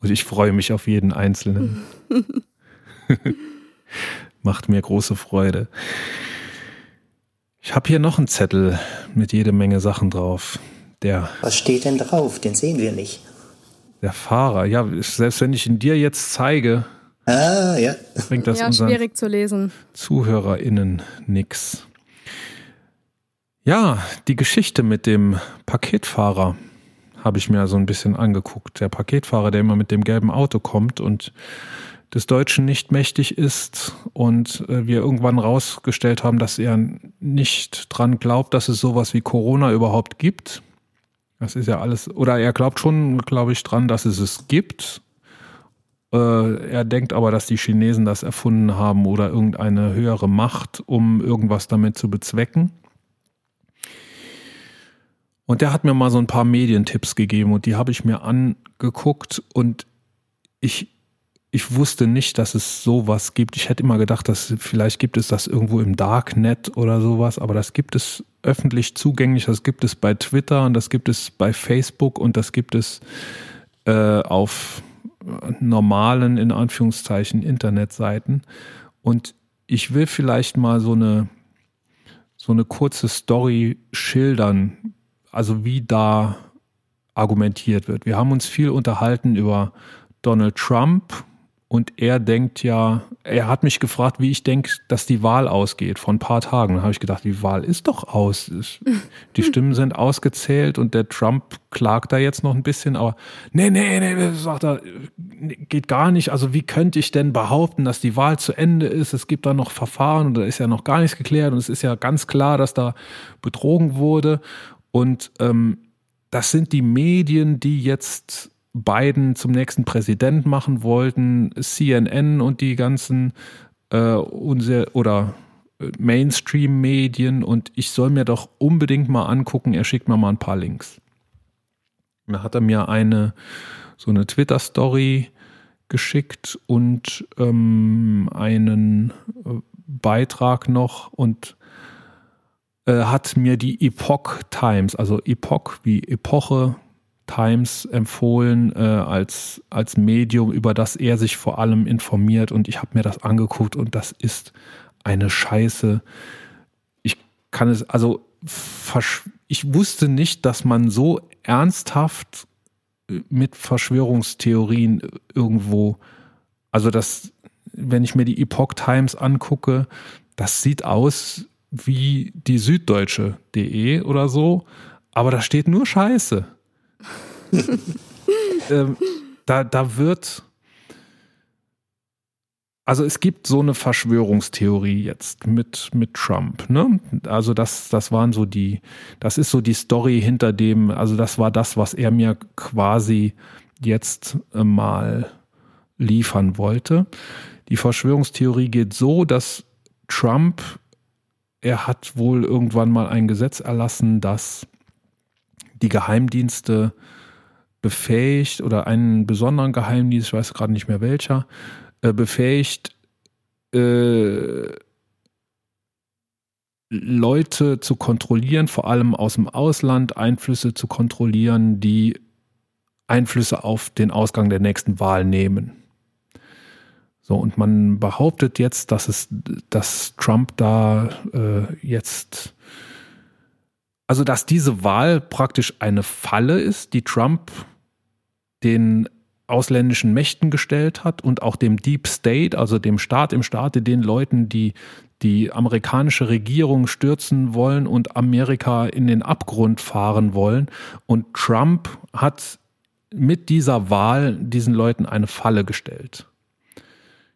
Und ich freue mich auf jeden einzelnen. Macht mir große Freude. Ich habe hier noch einen Zettel mit jede Menge Sachen drauf. Der Was steht denn drauf? Den sehen wir nicht. Der Fahrer, ja, selbst wenn ich ihn dir jetzt zeige, ah, ja. bringt das ja, schwierig zu lesen. ZuhörerInnen nix. Ja, die Geschichte mit dem Paketfahrer habe ich mir so ein bisschen angeguckt. Der Paketfahrer, der immer mit dem gelben Auto kommt und des Deutschen nicht mächtig ist und äh, wir irgendwann rausgestellt haben, dass er nicht dran glaubt, dass es sowas wie Corona überhaupt gibt das ist ja alles, oder er glaubt schon, glaube ich, dran, dass es es gibt. Äh, er denkt aber, dass die Chinesen das erfunden haben oder irgendeine höhere Macht, um irgendwas damit zu bezwecken. Und der hat mir mal so ein paar Medientipps gegeben und die habe ich mir angeguckt und ich ich wusste nicht, dass es sowas gibt. Ich hätte immer gedacht, dass vielleicht gibt es das irgendwo im Darknet oder sowas, aber das gibt es öffentlich zugänglich. Das gibt es bei Twitter und das gibt es bei Facebook und das gibt es äh, auf normalen, in Anführungszeichen, Internetseiten. Und ich will vielleicht mal so eine, so eine kurze Story schildern, also wie da argumentiert wird. Wir haben uns viel unterhalten über Donald Trump und er denkt ja, er hat mich gefragt, wie ich denke, dass die Wahl ausgeht vor ein paar Tagen. Da habe ich gedacht, die Wahl ist doch aus. Die Stimmen sind ausgezählt und der Trump klagt da jetzt noch ein bisschen, aber nee, nee, nee, sagt er, geht gar nicht. Also wie könnte ich denn behaupten, dass die Wahl zu Ende ist? Es gibt da noch Verfahren und da ist ja noch gar nichts geklärt und es ist ja ganz klar, dass da betrogen wurde. Und ähm, das sind die Medien, die jetzt Biden zum nächsten Präsident machen wollten, CNN und die ganzen äh, unser, oder äh, Mainstream-Medien und ich soll mir doch unbedingt mal angucken, er schickt mir mal ein paar Links. Da hat er mir eine so eine Twitter-Story geschickt und ähm, einen äh, Beitrag noch und äh, hat mir die Epoch Times, also Epoch wie Epoche, Times empfohlen äh, als, als Medium, über das er sich vor allem informiert. Und ich habe mir das angeguckt und das ist eine Scheiße. Ich kann es, also ich wusste nicht, dass man so ernsthaft äh, mit Verschwörungstheorien irgendwo, also das, wenn ich mir die Epoch Times angucke, das sieht aus wie die Süddeutsche.de oder so, aber da steht nur Scheiße. ähm, da, da wird. Also es gibt so eine Verschwörungstheorie jetzt mit, mit Trump. Ne? Also das, das waren so die, das ist so die Story hinter dem, also das war das, was er mir quasi jetzt äh, mal liefern wollte. Die Verschwörungstheorie geht so, dass Trump, er hat wohl irgendwann mal ein Gesetz erlassen, dass die Geheimdienste befähigt oder einen besonderen Geheimdienst, ich weiß gerade nicht mehr welcher, äh, befähigt, äh, Leute zu kontrollieren, vor allem aus dem Ausland, Einflüsse zu kontrollieren, die Einflüsse auf den Ausgang der nächsten Wahl nehmen. So, und man behauptet jetzt, dass es, dass Trump da äh, jetzt, also dass diese Wahl praktisch eine Falle ist, die Trump den ausländischen Mächten gestellt hat und auch dem Deep State, also dem Staat im Staate, den Leuten, die die amerikanische Regierung stürzen wollen und Amerika in den Abgrund fahren wollen. Und Trump hat mit dieser Wahl diesen Leuten eine Falle gestellt.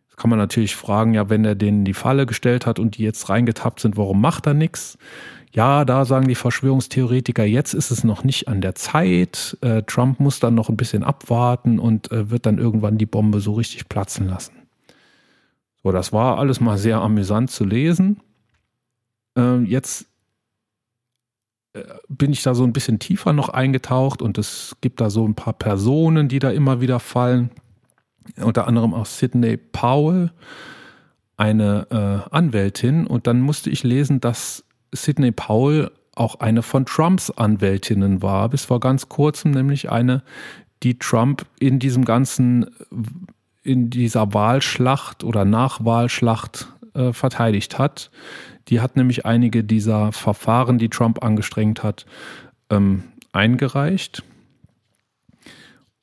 Jetzt kann man natürlich fragen, ja, wenn er denen die Falle gestellt hat und die jetzt reingetappt sind, warum macht er nichts? Ja, da sagen die Verschwörungstheoretiker, jetzt ist es noch nicht an der Zeit. Äh, Trump muss dann noch ein bisschen abwarten und äh, wird dann irgendwann die Bombe so richtig platzen lassen. So, das war alles mal sehr amüsant zu lesen. Äh, jetzt äh, bin ich da so ein bisschen tiefer noch eingetaucht und es gibt da so ein paar Personen, die da immer wieder fallen. Unter anderem auch Sidney Powell, eine äh, Anwältin. Und dann musste ich lesen, dass Sidney Powell auch eine von Trumps Anwältinnen war, bis vor ganz kurzem, nämlich eine, die Trump in diesem ganzen, in dieser Wahlschlacht oder Nachwahlschlacht äh, verteidigt hat. Die hat nämlich einige dieser Verfahren, die Trump angestrengt hat, ähm, eingereicht.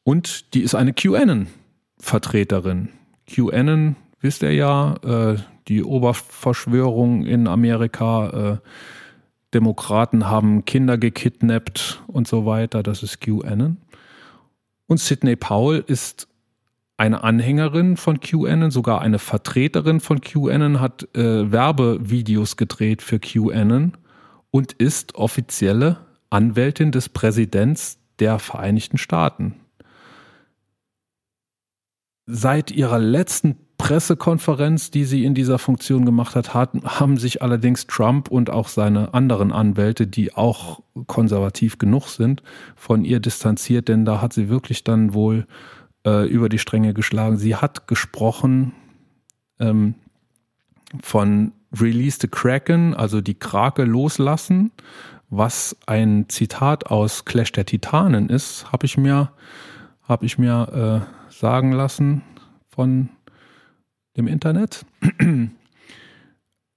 Und die ist eine QAnon-Vertreterin. QAnon, wisst ihr ja, äh, die Oberverschwörung in Amerika, äh, Demokraten haben Kinder gekidnappt und so weiter. Das ist QAnon. Und Sidney Powell ist eine Anhängerin von QAnon, sogar eine Vertreterin von QAnon, hat äh, Werbevideos gedreht für QAnon und ist offizielle Anwältin des Präsidents der Vereinigten Staaten. Seit ihrer letzten Pressekonferenz, die sie in dieser Funktion gemacht hat, haben sich allerdings Trump und auch seine anderen Anwälte, die auch konservativ genug sind, von ihr distanziert, denn da hat sie wirklich dann wohl äh, über die Stränge geschlagen. Sie hat gesprochen ähm, von Release the Kraken, also die Krake loslassen, was ein Zitat aus Clash der Titanen ist, habe ich mir, hab ich mir äh, sagen lassen von dem Internet.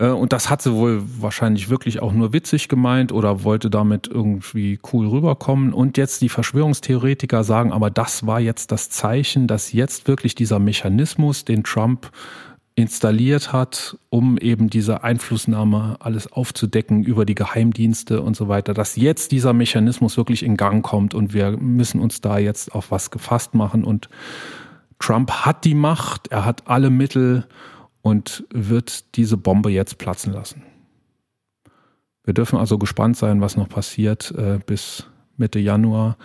Äh, und das hat sie wohl wahrscheinlich wirklich auch nur witzig gemeint oder wollte damit irgendwie cool rüberkommen. Und jetzt die Verschwörungstheoretiker sagen, aber das war jetzt das Zeichen, dass jetzt wirklich dieser Mechanismus, den Trump installiert hat, um eben diese Einflussnahme alles aufzudecken über die Geheimdienste und so weiter, dass jetzt dieser Mechanismus wirklich in Gang kommt und wir müssen uns da jetzt auf was gefasst machen. Und Trump hat die Macht, er hat alle Mittel und wird diese Bombe jetzt platzen lassen. Wir dürfen also gespannt sein, was noch passiert äh, bis Mitte Januar.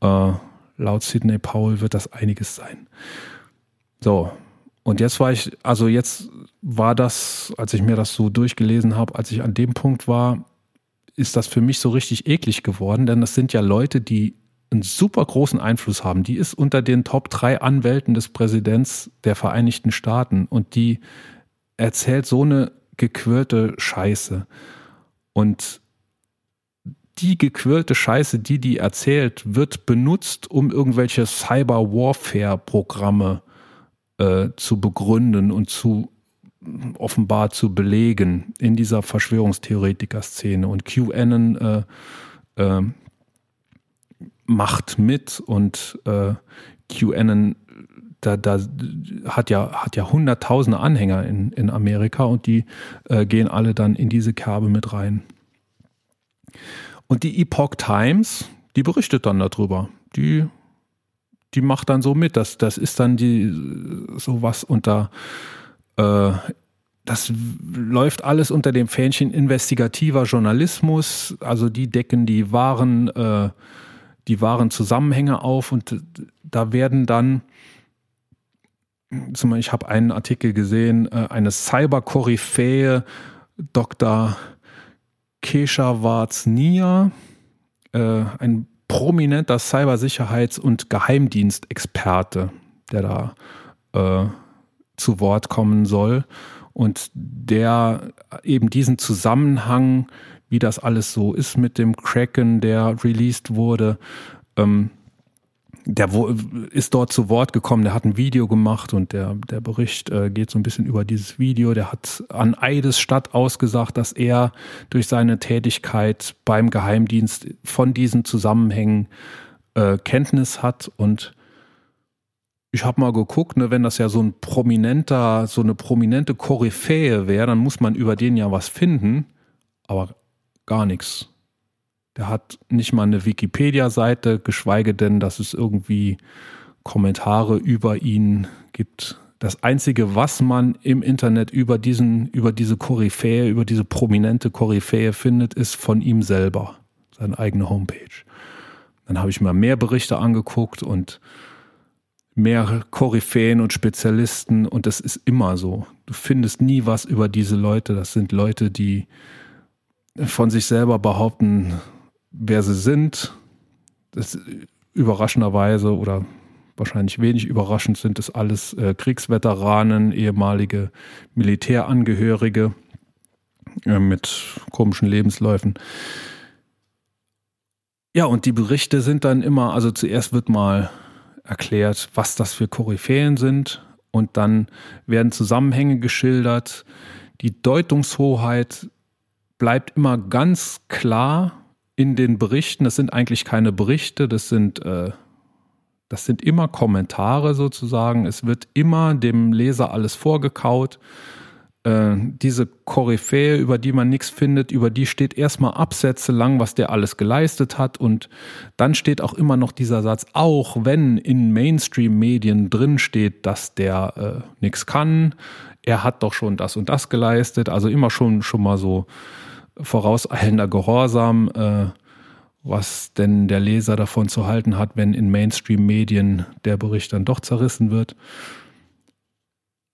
Äh, laut Sidney Powell wird das einiges sein. So, und jetzt war ich, also jetzt war das, als ich mir das so durchgelesen habe, als ich an dem Punkt war, ist das für mich so richtig eklig geworden, denn das sind ja Leute, die einen super großen Einfluss haben. Die ist unter den Top drei Anwälten des Präsidents der Vereinigten Staaten und die erzählt so eine gequirlte Scheiße. Und die gequirlte Scheiße, die die erzählt, wird benutzt, um irgendwelche Cyber-Warfare-Programme äh, zu begründen und zu offenbar zu belegen in dieser Verschwörungstheoretiker-Szene. Und QAnon äh, äh, macht mit und äh, QAnon da, da hat ja hat ja hunderttausende Anhänger in, in Amerika und die äh, gehen alle dann in diese Kerbe mit rein. Und die Epoch Times, die berichtet dann darüber. Die, die macht dann so mit. Das, das ist dann die sowas unter äh, das läuft alles unter dem Fähnchen investigativer Journalismus. Also die decken die wahren äh, die wahren Zusammenhänge auf und da werden dann, zum Beispiel, ich habe einen Artikel gesehen, äh, eine Cyber-Koryphäe, Dr. Keshawarz Nia, äh, ein prominenter Cybersicherheits- und Geheimdienstexperte, der da äh, zu Wort kommen soll und der eben diesen Zusammenhang wie das alles so ist mit dem Kraken, der released wurde. Ähm, der ist dort zu Wort gekommen, der hat ein Video gemacht und der, der Bericht äh, geht so ein bisschen über dieses Video. Der hat an Eidesstadt ausgesagt, dass er durch seine Tätigkeit beim Geheimdienst von diesen Zusammenhängen äh, Kenntnis hat und ich habe mal geguckt, ne, wenn das ja so ein prominenter, so eine prominente Koryphäe wäre, dann muss man über den ja was finden. Aber gar nichts. Der hat nicht mal eine Wikipedia-Seite, geschweige denn, dass es irgendwie Kommentare über ihn gibt. Das Einzige, was man im Internet über diesen, über diese Koryphäe, über diese prominente Koryphäe findet, ist von ihm selber, seine eigene Homepage. Dann habe ich mir mehr Berichte angeguckt und mehr Koryphäen und Spezialisten und das ist immer so. Du findest nie was über diese Leute. Das sind Leute, die von sich selber behaupten, wer sie sind. Das überraschenderweise oder wahrscheinlich wenig überraschend sind es alles äh, Kriegsveteranen, ehemalige Militärangehörige äh, mit komischen Lebensläufen. Ja, und die Berichte sind dann immer, also zuerst wird mal erklärt, was das für Koryphäen sind und dann werden Zusammenhänge geschildert. Die Deutungshoheit bleibt immer ganz klar in den Berichten. Das sind eigentlich keine Berichte, das sind, äh, das sind immer Kommentare sozusagen. Es wird immer dem Leser alles vorgekaut. Äh, diese Koryphäe, über die man nichts findet, über die steht erstmal Absätze lang, was der alles geleistet hat. Und dann steht auch immer noch dieser Satz, auch wenn in Mainstream-Medien drin steht, dass der äh, nichts kann, er hat doch schon das und das geleistet. Also immer schon, schon mal so vorauseilender Gehorsam, äh, was denn der Leser davon zu halten hat, wenn in Mainstream-Medien der Bericht dann doch zerrissen wird.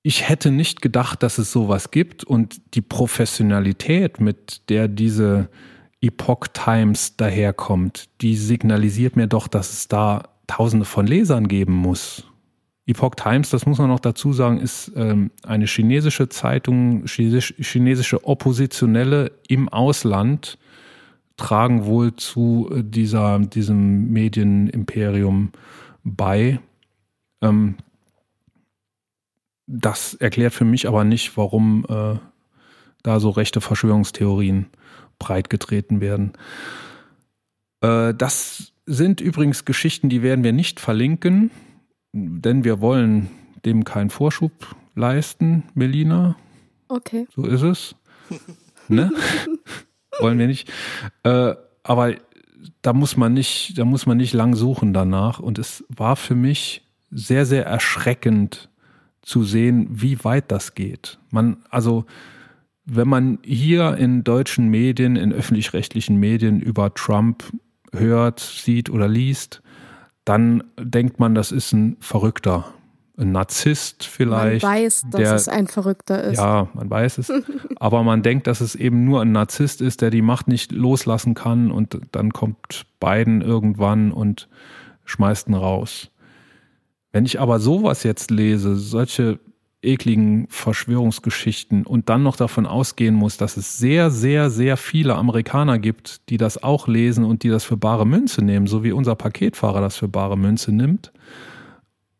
Ich hätte nicht gedacht, dass es sowas gibt und die Professionalität, mit der diese Epoch Times daherkommt, die signalisiert mir doch, dass es da Tausende von Lesern geben muss. Epoch Times, das muss man noch dazu sagen, ist ähm, eine chinesische Zeitung, chinesische Oppositionelle im Ausland tragen wohl zu äh, dieser, diesem Medienimperium bei. Ähm, das erklärt für mich aber nicht, warum äh, da so rechte Verschwörungstheorien breitgetreten werden. Äh, das sind übrigens Geschichten, die werden wir nicht verlinken, denn wir wollen dem keinen Vorschub leisten, Melina. Okay. So ist es. ne? wollen wir nicht. Äh, aber da muss man nicht, da muss man nicht lang suchen danach. Und es war für mich sehr, sehr erschreckend zu sehen, wie weit das geht. Man, also, wenn man hier in deutschen Medien, in öffentlich-rechtlichen Medien über Trump hört, sieht oder liest, dann denkt man, das ist ein Verrückter, ein Narzisst vielleicht. Man weiß, dass der, es ein Verrückter ist. Ja, man weiß es. aber man denkt, dass es eben nur ein Narzisst ist, der die Macht nicht loslassen kann und dann kommt Biden irgendwann und schmeißt ihn raus. Wenn ich aber sowas jetzt lese, solche ekligen Verschwörungsgeschichten und dann noch davon ausgehen muss, dass es sehr, sehr, sehr viele Amerikaner gibt, die das auch lesen und die das für bare Münze nehmen, so wie unser Paketfahrer das für bare Münze nimmt,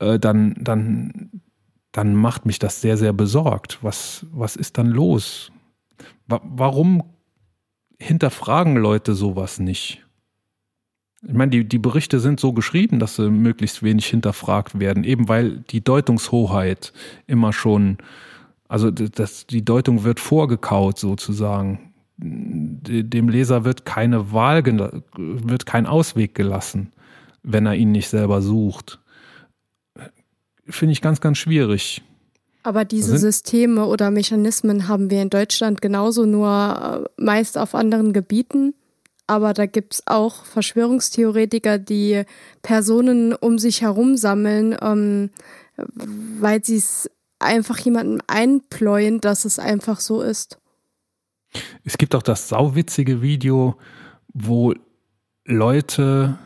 äh, dann, dann, dann macht mich das sehr, sehr besorgt. Was, was ist dann los? Warum hinterfragen Leute sowas nicht? Ich meine, die, die Berichte sind so geschrieben, dass sie möglichst wenig hinterfragt werden, eben weil die Deutungshoheit immer schon, also das, die Deutung wird vorgekaut sozusagen. Dem Leser wird keine Wahl, wird kein Ausweg gelassen, wenn er ihn nicht selber sucht. Finde ich ganz, ganz schwierig. Aber diese Systeme oder Mechanismen haben wir in Deutschland genauso, nur äh, meist auf anderen Gebieten aber da gibt es auch Verschwörungstheoretiker, die Personen um sich herum sammeln, ähm, weil sie es einfach jemandem einpläuen, dass es einfach so ist. Es gibt auch das sauwitzige Video, wo Leute,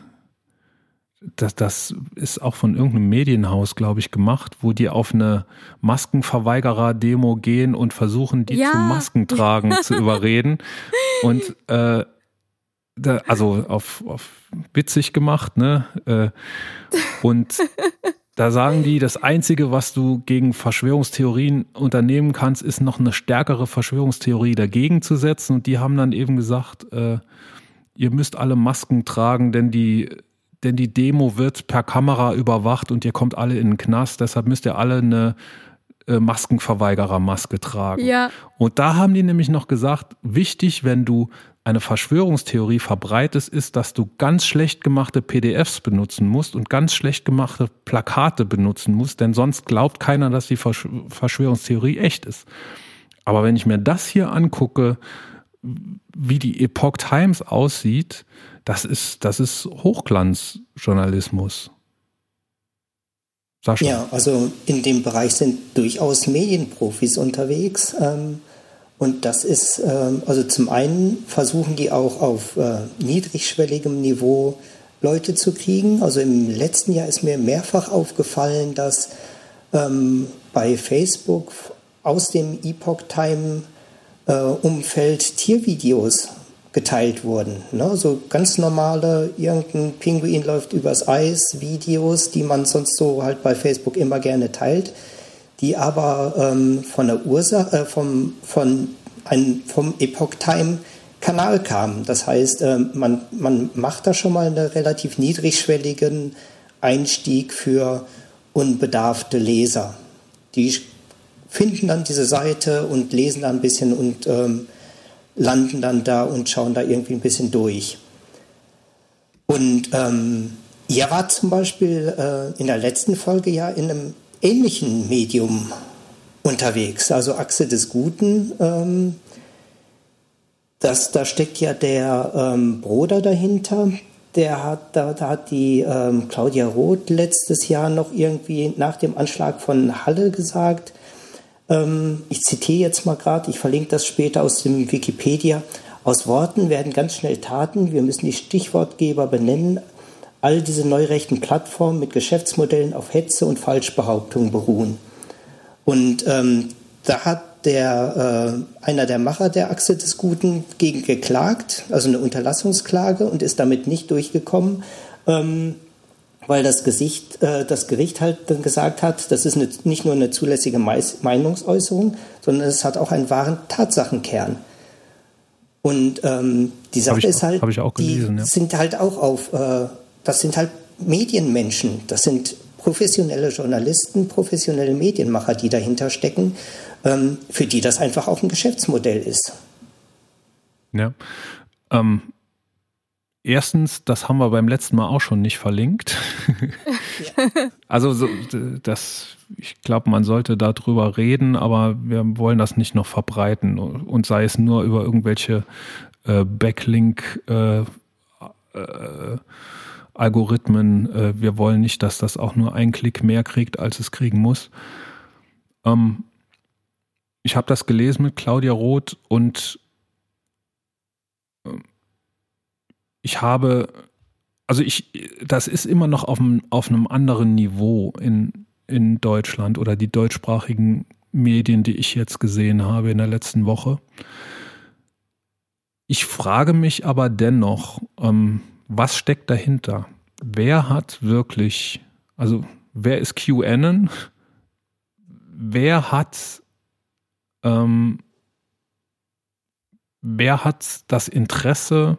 das, das ist auch von irgendeinem Medienhaus, glaube ich, gemacht, wo die auf eine Maskenverweigerer-Demo gehen und versuchen, die ja. zum Maskentragen zu überreden. Und äh, da, also auf, auf witzig gemacht, ne? Äh, und da sagen die, das Einzige, was du gegen Verschwörungstheorien unternehmen kannst, ist noch eine stärkere Verschwörungstheorie dagegen zu setzen. Und die haben dann eben gesagt, äh, ihr müsst alle Masken tragen, denn die, denn die Demo wird per Kamera überwacht und ihr kommt alle in den Knast. Deshalb müsst ihr alle eine äh, Maskenverweigerer-Maske tragen. Ja. Und da haben die nämlich noch gesagt, wichtig, wenn du eine Verschwörungstheorie verbreitest, ist, dass du ganz schlecht gemachte PDFs benutzen musst und ganz schlecht gemachte Plakate benutzen musst, denn sonst glaubt keiner, dass die Verschwörungstheorie echt ist. Aber wenn ich mir das hier angucke, wie die Epoch Times aussieht, das ist, das ist Hochglanzjournalismus. Ja, also in dem Bereich sind durchaus Medienprofis unterwegs. Ähm, und das ist, ähm, also zum einen versuchen die auch auf äh, niedrigschwelligem Niveau Leute zu kriegen. Also im letzten Jahr ist mir mehrfach aufgefallen, dass ähm, bei Facebook aus dem Epoch Time äh, Umfeld Tiervideos geteilt wurden. Ne? So ganz normale, irgendein Pinguin läuft übers Eis, Videos, die man sonst so halt bei Facebook immer gerne teilt die aber ähm, von der Ursache, äh, vom, von ein, vom Epoch Time Kanal kamen. Das heißt, äh, man, man macht da schon mal einen relativ niedrigschwelligen Einstieg für unbedarfte Leser. Die finden dann diese Seite und lesen da ein bisschen und ähm, landen dann da und schauen da irgendwie ein bisschen durch. Und ähm, ihr wart zum Beispiel äh, in der letzten Folge ja in einem ähnlichen Medium unterwegs, also Achse des Guten. Ähm, das, da steckt ja der ähm, Bruder dahinter. Der hat, da, da hat die ähm, Claudia Roth letztes Jahr noch irgendwie nach dem Anschlag von Halle gesagt, ähm, ich zitiere jetzt mal gerade, ich verlinke das später aus dem Wikipedia, aus Worten werden ganz schnell Taten, wir müssen die Stichwortgeber benennen, all diese neurechten Plattformen mit Geschäftsmodellen auf Hetze und Falschbehauptungen beruhen. Und ähm, da hat der, äh, einer der Macher der Achse des Guten gegen geklagt, also eine Unterlassungsklage und ist damit nicht durchgekommen, ähm, weil das, Gesicht, äh, das Gericht halt dann gesagt hat, das ist eine, nicht nur eine zulässige Meinungsäußerung, sondern es hat auch einen wahren Tatsachenkern. Und ähm, die Sache ich, ist halt, gelesen, die ja. sind halt auch auf, äh, das sind halt Medienmenschen, das sind professionelle Journalisten, professionelle Medienmacher, die dahinter stecken, ähm, für die das einfach auch ein Geschäftsmodell ist. Ja. Ähm, erstens, das haben wir beim letzten Mal auch schon nicht verlinkt. also so, das, ich glaube, man sollte darüber reden, aber wir wollen das nicht noch verbreiten und sei es nur über irgendwelche äh, Backlink äh, äh, Algorithmen. Äh, wir wollen nicht, dass das auch nur einen Klick mehr kriegt, als es kriegen muss. Ähm, ich habe das gelesen mit Claudia Roth und ähm, ich habe, also ich, das ist immer noch auf einem, auf einem anderen Niveau in, in Deutschland oder die deutschsprachigen Medien, die ich jetzt gesehen habe in der letzten Woche. Ich frage mich aber dennoch, ähm, was steckt dahinter? Wer hat wirklich, also wer ist QAnon? Wer hat, ähm, wer hat das Interesse,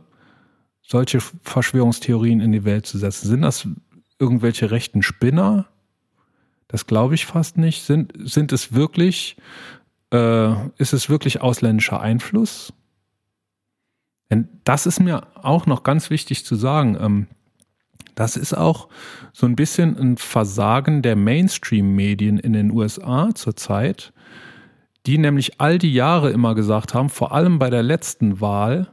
solche Verschwörungstheorien in die Welt zu setzen? Sind das irgendwelche rechten Spinner? Das glaube ich fast nicht. Sind, sind es wirklich, äh, ist es wirklich ausländischer Einfluss? Denn das ist mir auch noch ganz wichtig zu sagen. Ähm, das ist auch so ein bisschen ein Versagen der Mainstream-Medien in den USA zurzeit, die nämlich all die Jahre immer gesagt haben, vor allem bei der letzten Wahl,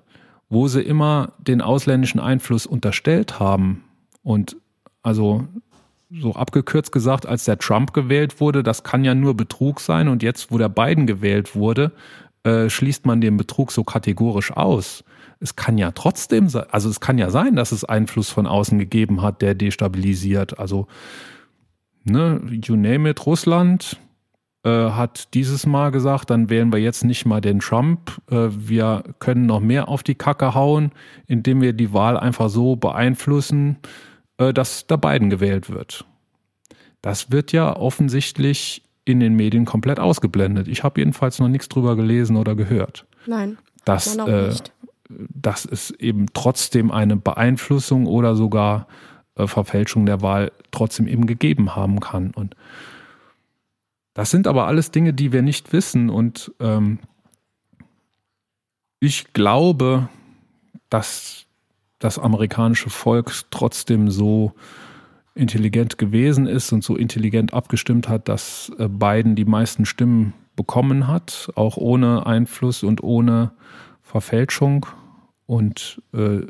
wo sie immer den ausländischen Einfluss unterstellt haben. Und also so abgekürzt gesagt, als der Trump gewählt wurde, das kann ja nur Betrug sein. Und jetzt, wo der Biden gewählt wurde, äh, schließt man den Betrug so kategorisch aus es kann ja trotzdem sein, also es kann ja sein, dass es Einfluss von außen gegeben hat, der destabilisiert. Also, ne, you name it, Russland äh, hat dieses Mal gesagt, dann wählen wir jetzt nicht mal den Trump. Äh, wir können noch mehr auf die Kacke hauen, indem wir die Wahl einfach so beeinflussen, äh, dass der Biden gewählt wird. Das wird ja offensichtlich in den Medien komplett ausgeblendet. Ich habe jedenfalls noch nichts drüber gelesen oder gehört. Nein. Das, äh, dass es eben trotzdem eine Beeinflussung oder sogar äh, Verfälschung der Wahl trotzdem eben gegeben haben kann. Und das sind aber alles Dinge, die wir nicht wissen. Und ähm, ich glaube, dass das amerikanische Volk trotzdem so intelligent gewesen ist und so intelligent abgestimmt hat, dass äh, Biden die meisten Stimmen bekommen hat, auch ohne Einfluss und ohne Verfälschung und äh,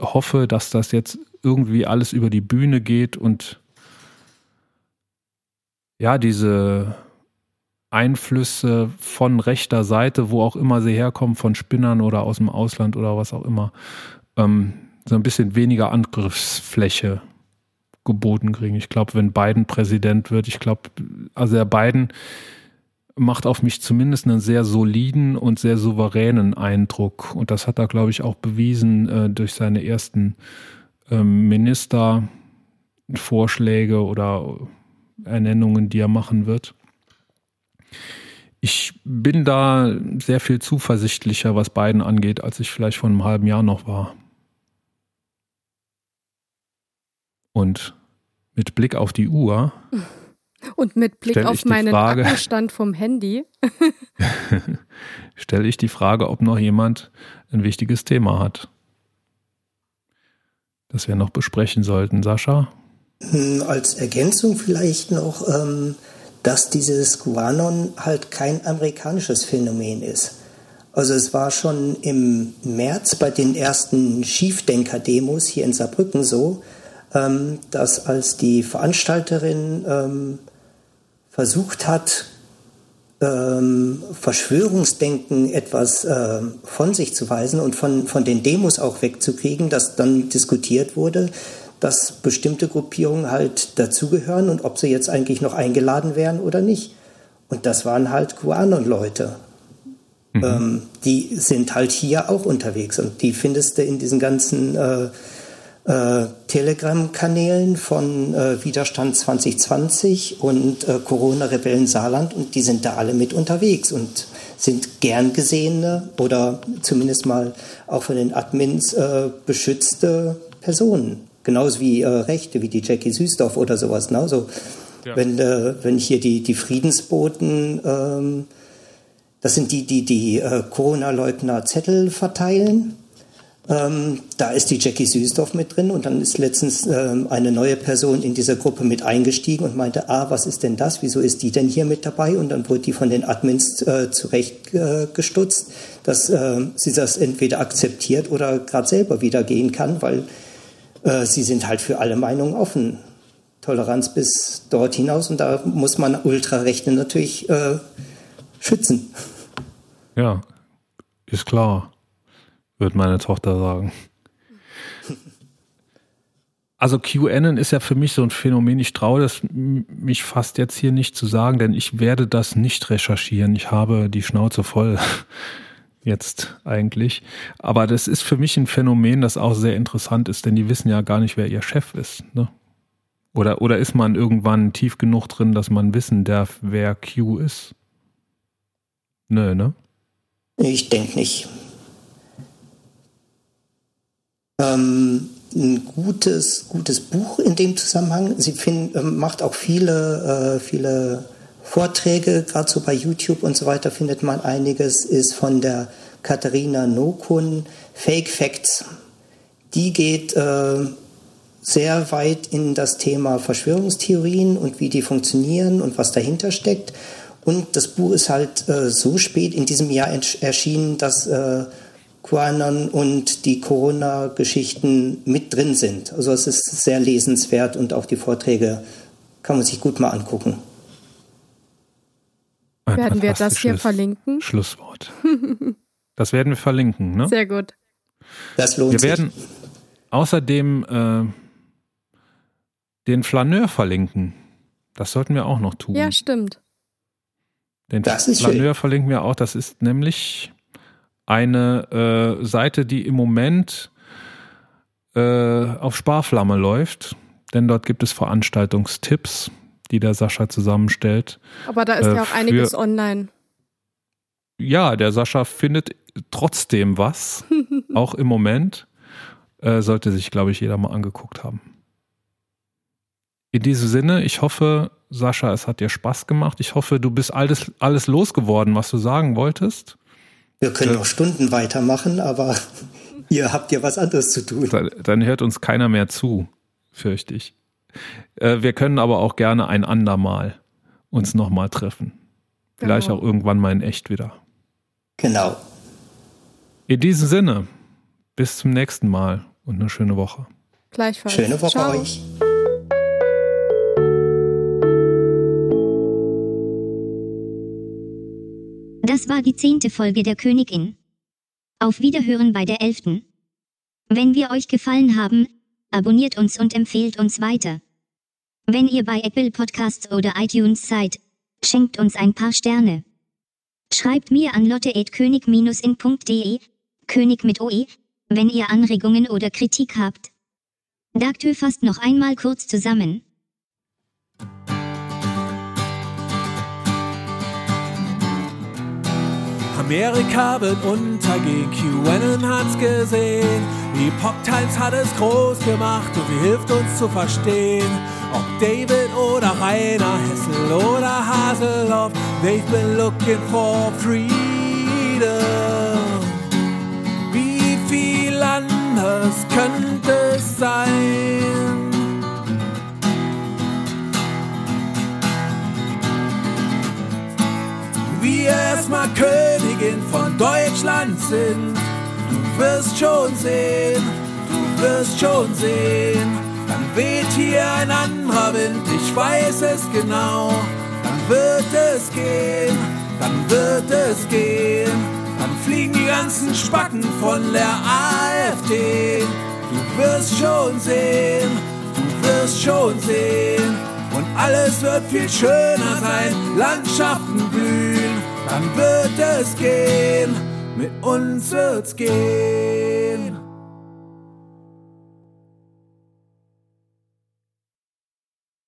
hoffe, dass das jetzt irgendwie alles über die Bühne geht und ja, diese Einflüsse von rechter Seite, wo auch immer sie herkommen, von Spinnern oder aus dem Ausland oder was auch immer, ähm, so ein bisschen weniger Angriffsfläche geboten kriegen. Ich glaube, wenn Biden Präsident wird, ich glaube, also der Biden macht auf mich zumindest einen sehr soliden und sehr souveränen Eindruck. Und das hat er, glaube ich, auch bewiesen äh, durch seine ersten ähm, Ministervorschläge oder Ernennungen, die er machen wird. Ich bin da sehr viel zuversichtlicher, was Biden angeht, als ich vielleicht vor einem halben Jahr noch war. Und mit Blick auf die Uhr Und mit Blick auf meinen Frage, Akkustand vom Handy. stelle ich die Frage, ob noch jemand ein wichtiges Thema hat, das wir noch besprechen sollten. Sascha? Hm, als Ergänzung vielleicht noch, ähm, dass dieses QAnon halt kein amerikanisches Phänomen ist. Also es war schon im März bei den ersten Schiefdenker-Demos hier in Saarbrücken so, ähm, dass als die Veranstalterin ähm, versucht hat, ähm, Verschwörungsdenken etwas äh, von sich zu weisen und von, von den Demos auch wegzukriegen, dass dann diskutiert wurde, dass bestimmte Gruppierungen halt dazugehören und ob sie jetzt eigentlich noch eingeladen wären oder nicht. Und das waren halt QAnon-Leute. Mhm. Ähm, die sind halt hier auch unterwegs und die findest du in diesen ganzen äh, äh, Telegram-Kanälen von äh, Widerstand 2020 und äh, Corona-Rebellen Saarland und die sind da alle mit unterwegs und sind gern gesehene oder zumindest mal auch von den Admins äh, beschützte Personen. Genauso wie äh, Rechte, wie die Jackie Süßdorf oder sowas. Ne? Also, ja. wenn, äh, wenn hier die, die Friedensboten, ähm, das sind die, die die Corona-Leugner Zettel verteilen ähm, da ist die Jackie Süßdorf mit drin und dann ist letztens ähm, eine neue Person in dieser Gruppe mit eingestiegen und meinte, ah, was ist denn das? Wieso ist die denn hier mit dabei? Und dann wurde die von den Admins äh, zurechtgestutzt, äh, dass äh, sie das entweder akzeptiert oder gerade selber wieder gehen kann, weil äh, sie sind halt für alle Meinungen offen. Toleranz bis dort hinaus und da muss man Ultrarechte natürlich äh, schützen. Ja, ist klar wird meine Tochter sagen. Also QAnon ist ja für mich so ein Phänomen. Ich traue das mich fast jetzt hier nicht zu sagen, denn ich werde das nicht recherchieren. Ich habe die Schnauze voll jetzt eigentlich. Aber das ist für mich ein Phänomen, das auch sehr interessant ist, denn die wissen ja gar nicht, wer ihr Chef ist. Ne? Oder, oder ist man irgendwann tief genug drin, dass man wissen darf, wer Q ist? Nö, ne? Ich denke nicht. Ähm, ein gutes, gutes Buch in dem Zusammenhang. Sie find, äh, macht auch viele, äh, viele Vorträge, gerade so bei YouTube und so weiter findet man einiges, ist von der Katharina Nokun, Fake Facts. Die geht äh, sehr weit in das Thema Verschwörungstheorien und wie die funktionieren und was dahinter steckt. Und das Buch ist halt äh, so spät in diesem Jahr erschienen, dass äh, QAnon und die Corona-Geschichten mit drin sind. Also es ist sehr lesenswert und auch die Vorträge kann man sich gut mal angucken. Ein werden wir das hier verlinken? Schlusswort. das werden wir verlinken, ne? Sehr gut. Das lohnt wir sich. Wir werden außerdem äh, den Flaneur verlinken. Das sollten wir auch noch tun. Ja, stimmt. Den Flaneur schön. verlinken wir auch. Das ist nämlich eine äh, Seite, die im Moment äh, auf Sparflamme läuft, denn dort gibt es Veranstaltungstipps, die der Sascha zusammenstellt. Aber da ist äh, ja auch einiges online. Ja, der Sascha findet trotzdem was, auch im Moment. Äh, sollte sich, glaube ich, jeder mal angeguckt haben. In diesem Sinne, ich hoffe, Sascha, es hat dir Spaß gemacht. Ich hoffe, du bist alles, alles losgeworden, was du sagen wolltest. Wir können noch Stunden weitermachen, aber ihr habt ja was anderes zu tun. Dann, dann hört uns keiner mehr zu, fürchte ich. Äh, wir können aber auch gerne ein andermal uns nochmal treffen. Vielleicht genau. auch irgendwann mal in echt wieder. Genau. In diesem Sinne, bis zum nächsten Mal und eine schöne Woche. Gleichfalls. Schöne Woche Ciao. euch. Das war die zehnte Folge der Königin. Auf Wiederhören bei der elften. Wenn wir euch gefallen haben, abonniert uns und empfehlt uns weiter. Wenn ihr bei Apple Podcasts oder iTunes seid, schenkt uns ein paar Sterne. Schreibt mir an lotte.könig-in.de, König mit OE, wenn ihr Anregungen oder Kritik habt. Dagtö fasst noch einmal kurz zusammen. Amerika wird untergehen, QAnon hat's gesehen. Die Pop Times hat es groß gemacht und sie hilft uns zu verstehen. Ob David oder Rainer, Hessel oder Haseloff, they've been looking for freedom. Wie viel anders könnte es sein? Erstmal Königin von Deutschland sind. Du wirst schon sehen, du wirst schon sehen. Dann weht hier ein anderer Wind, ich weiß es genau. Dann wird es gehen, dann wird es gehen. Dann fliegen die ganzen Spacken von der AfD. Du wirst schon sehen, du wirst schon sehen. Und alles wird viel schöner sein, Landschaften blühen, dann wird es gehen, mit uns wird's gehen.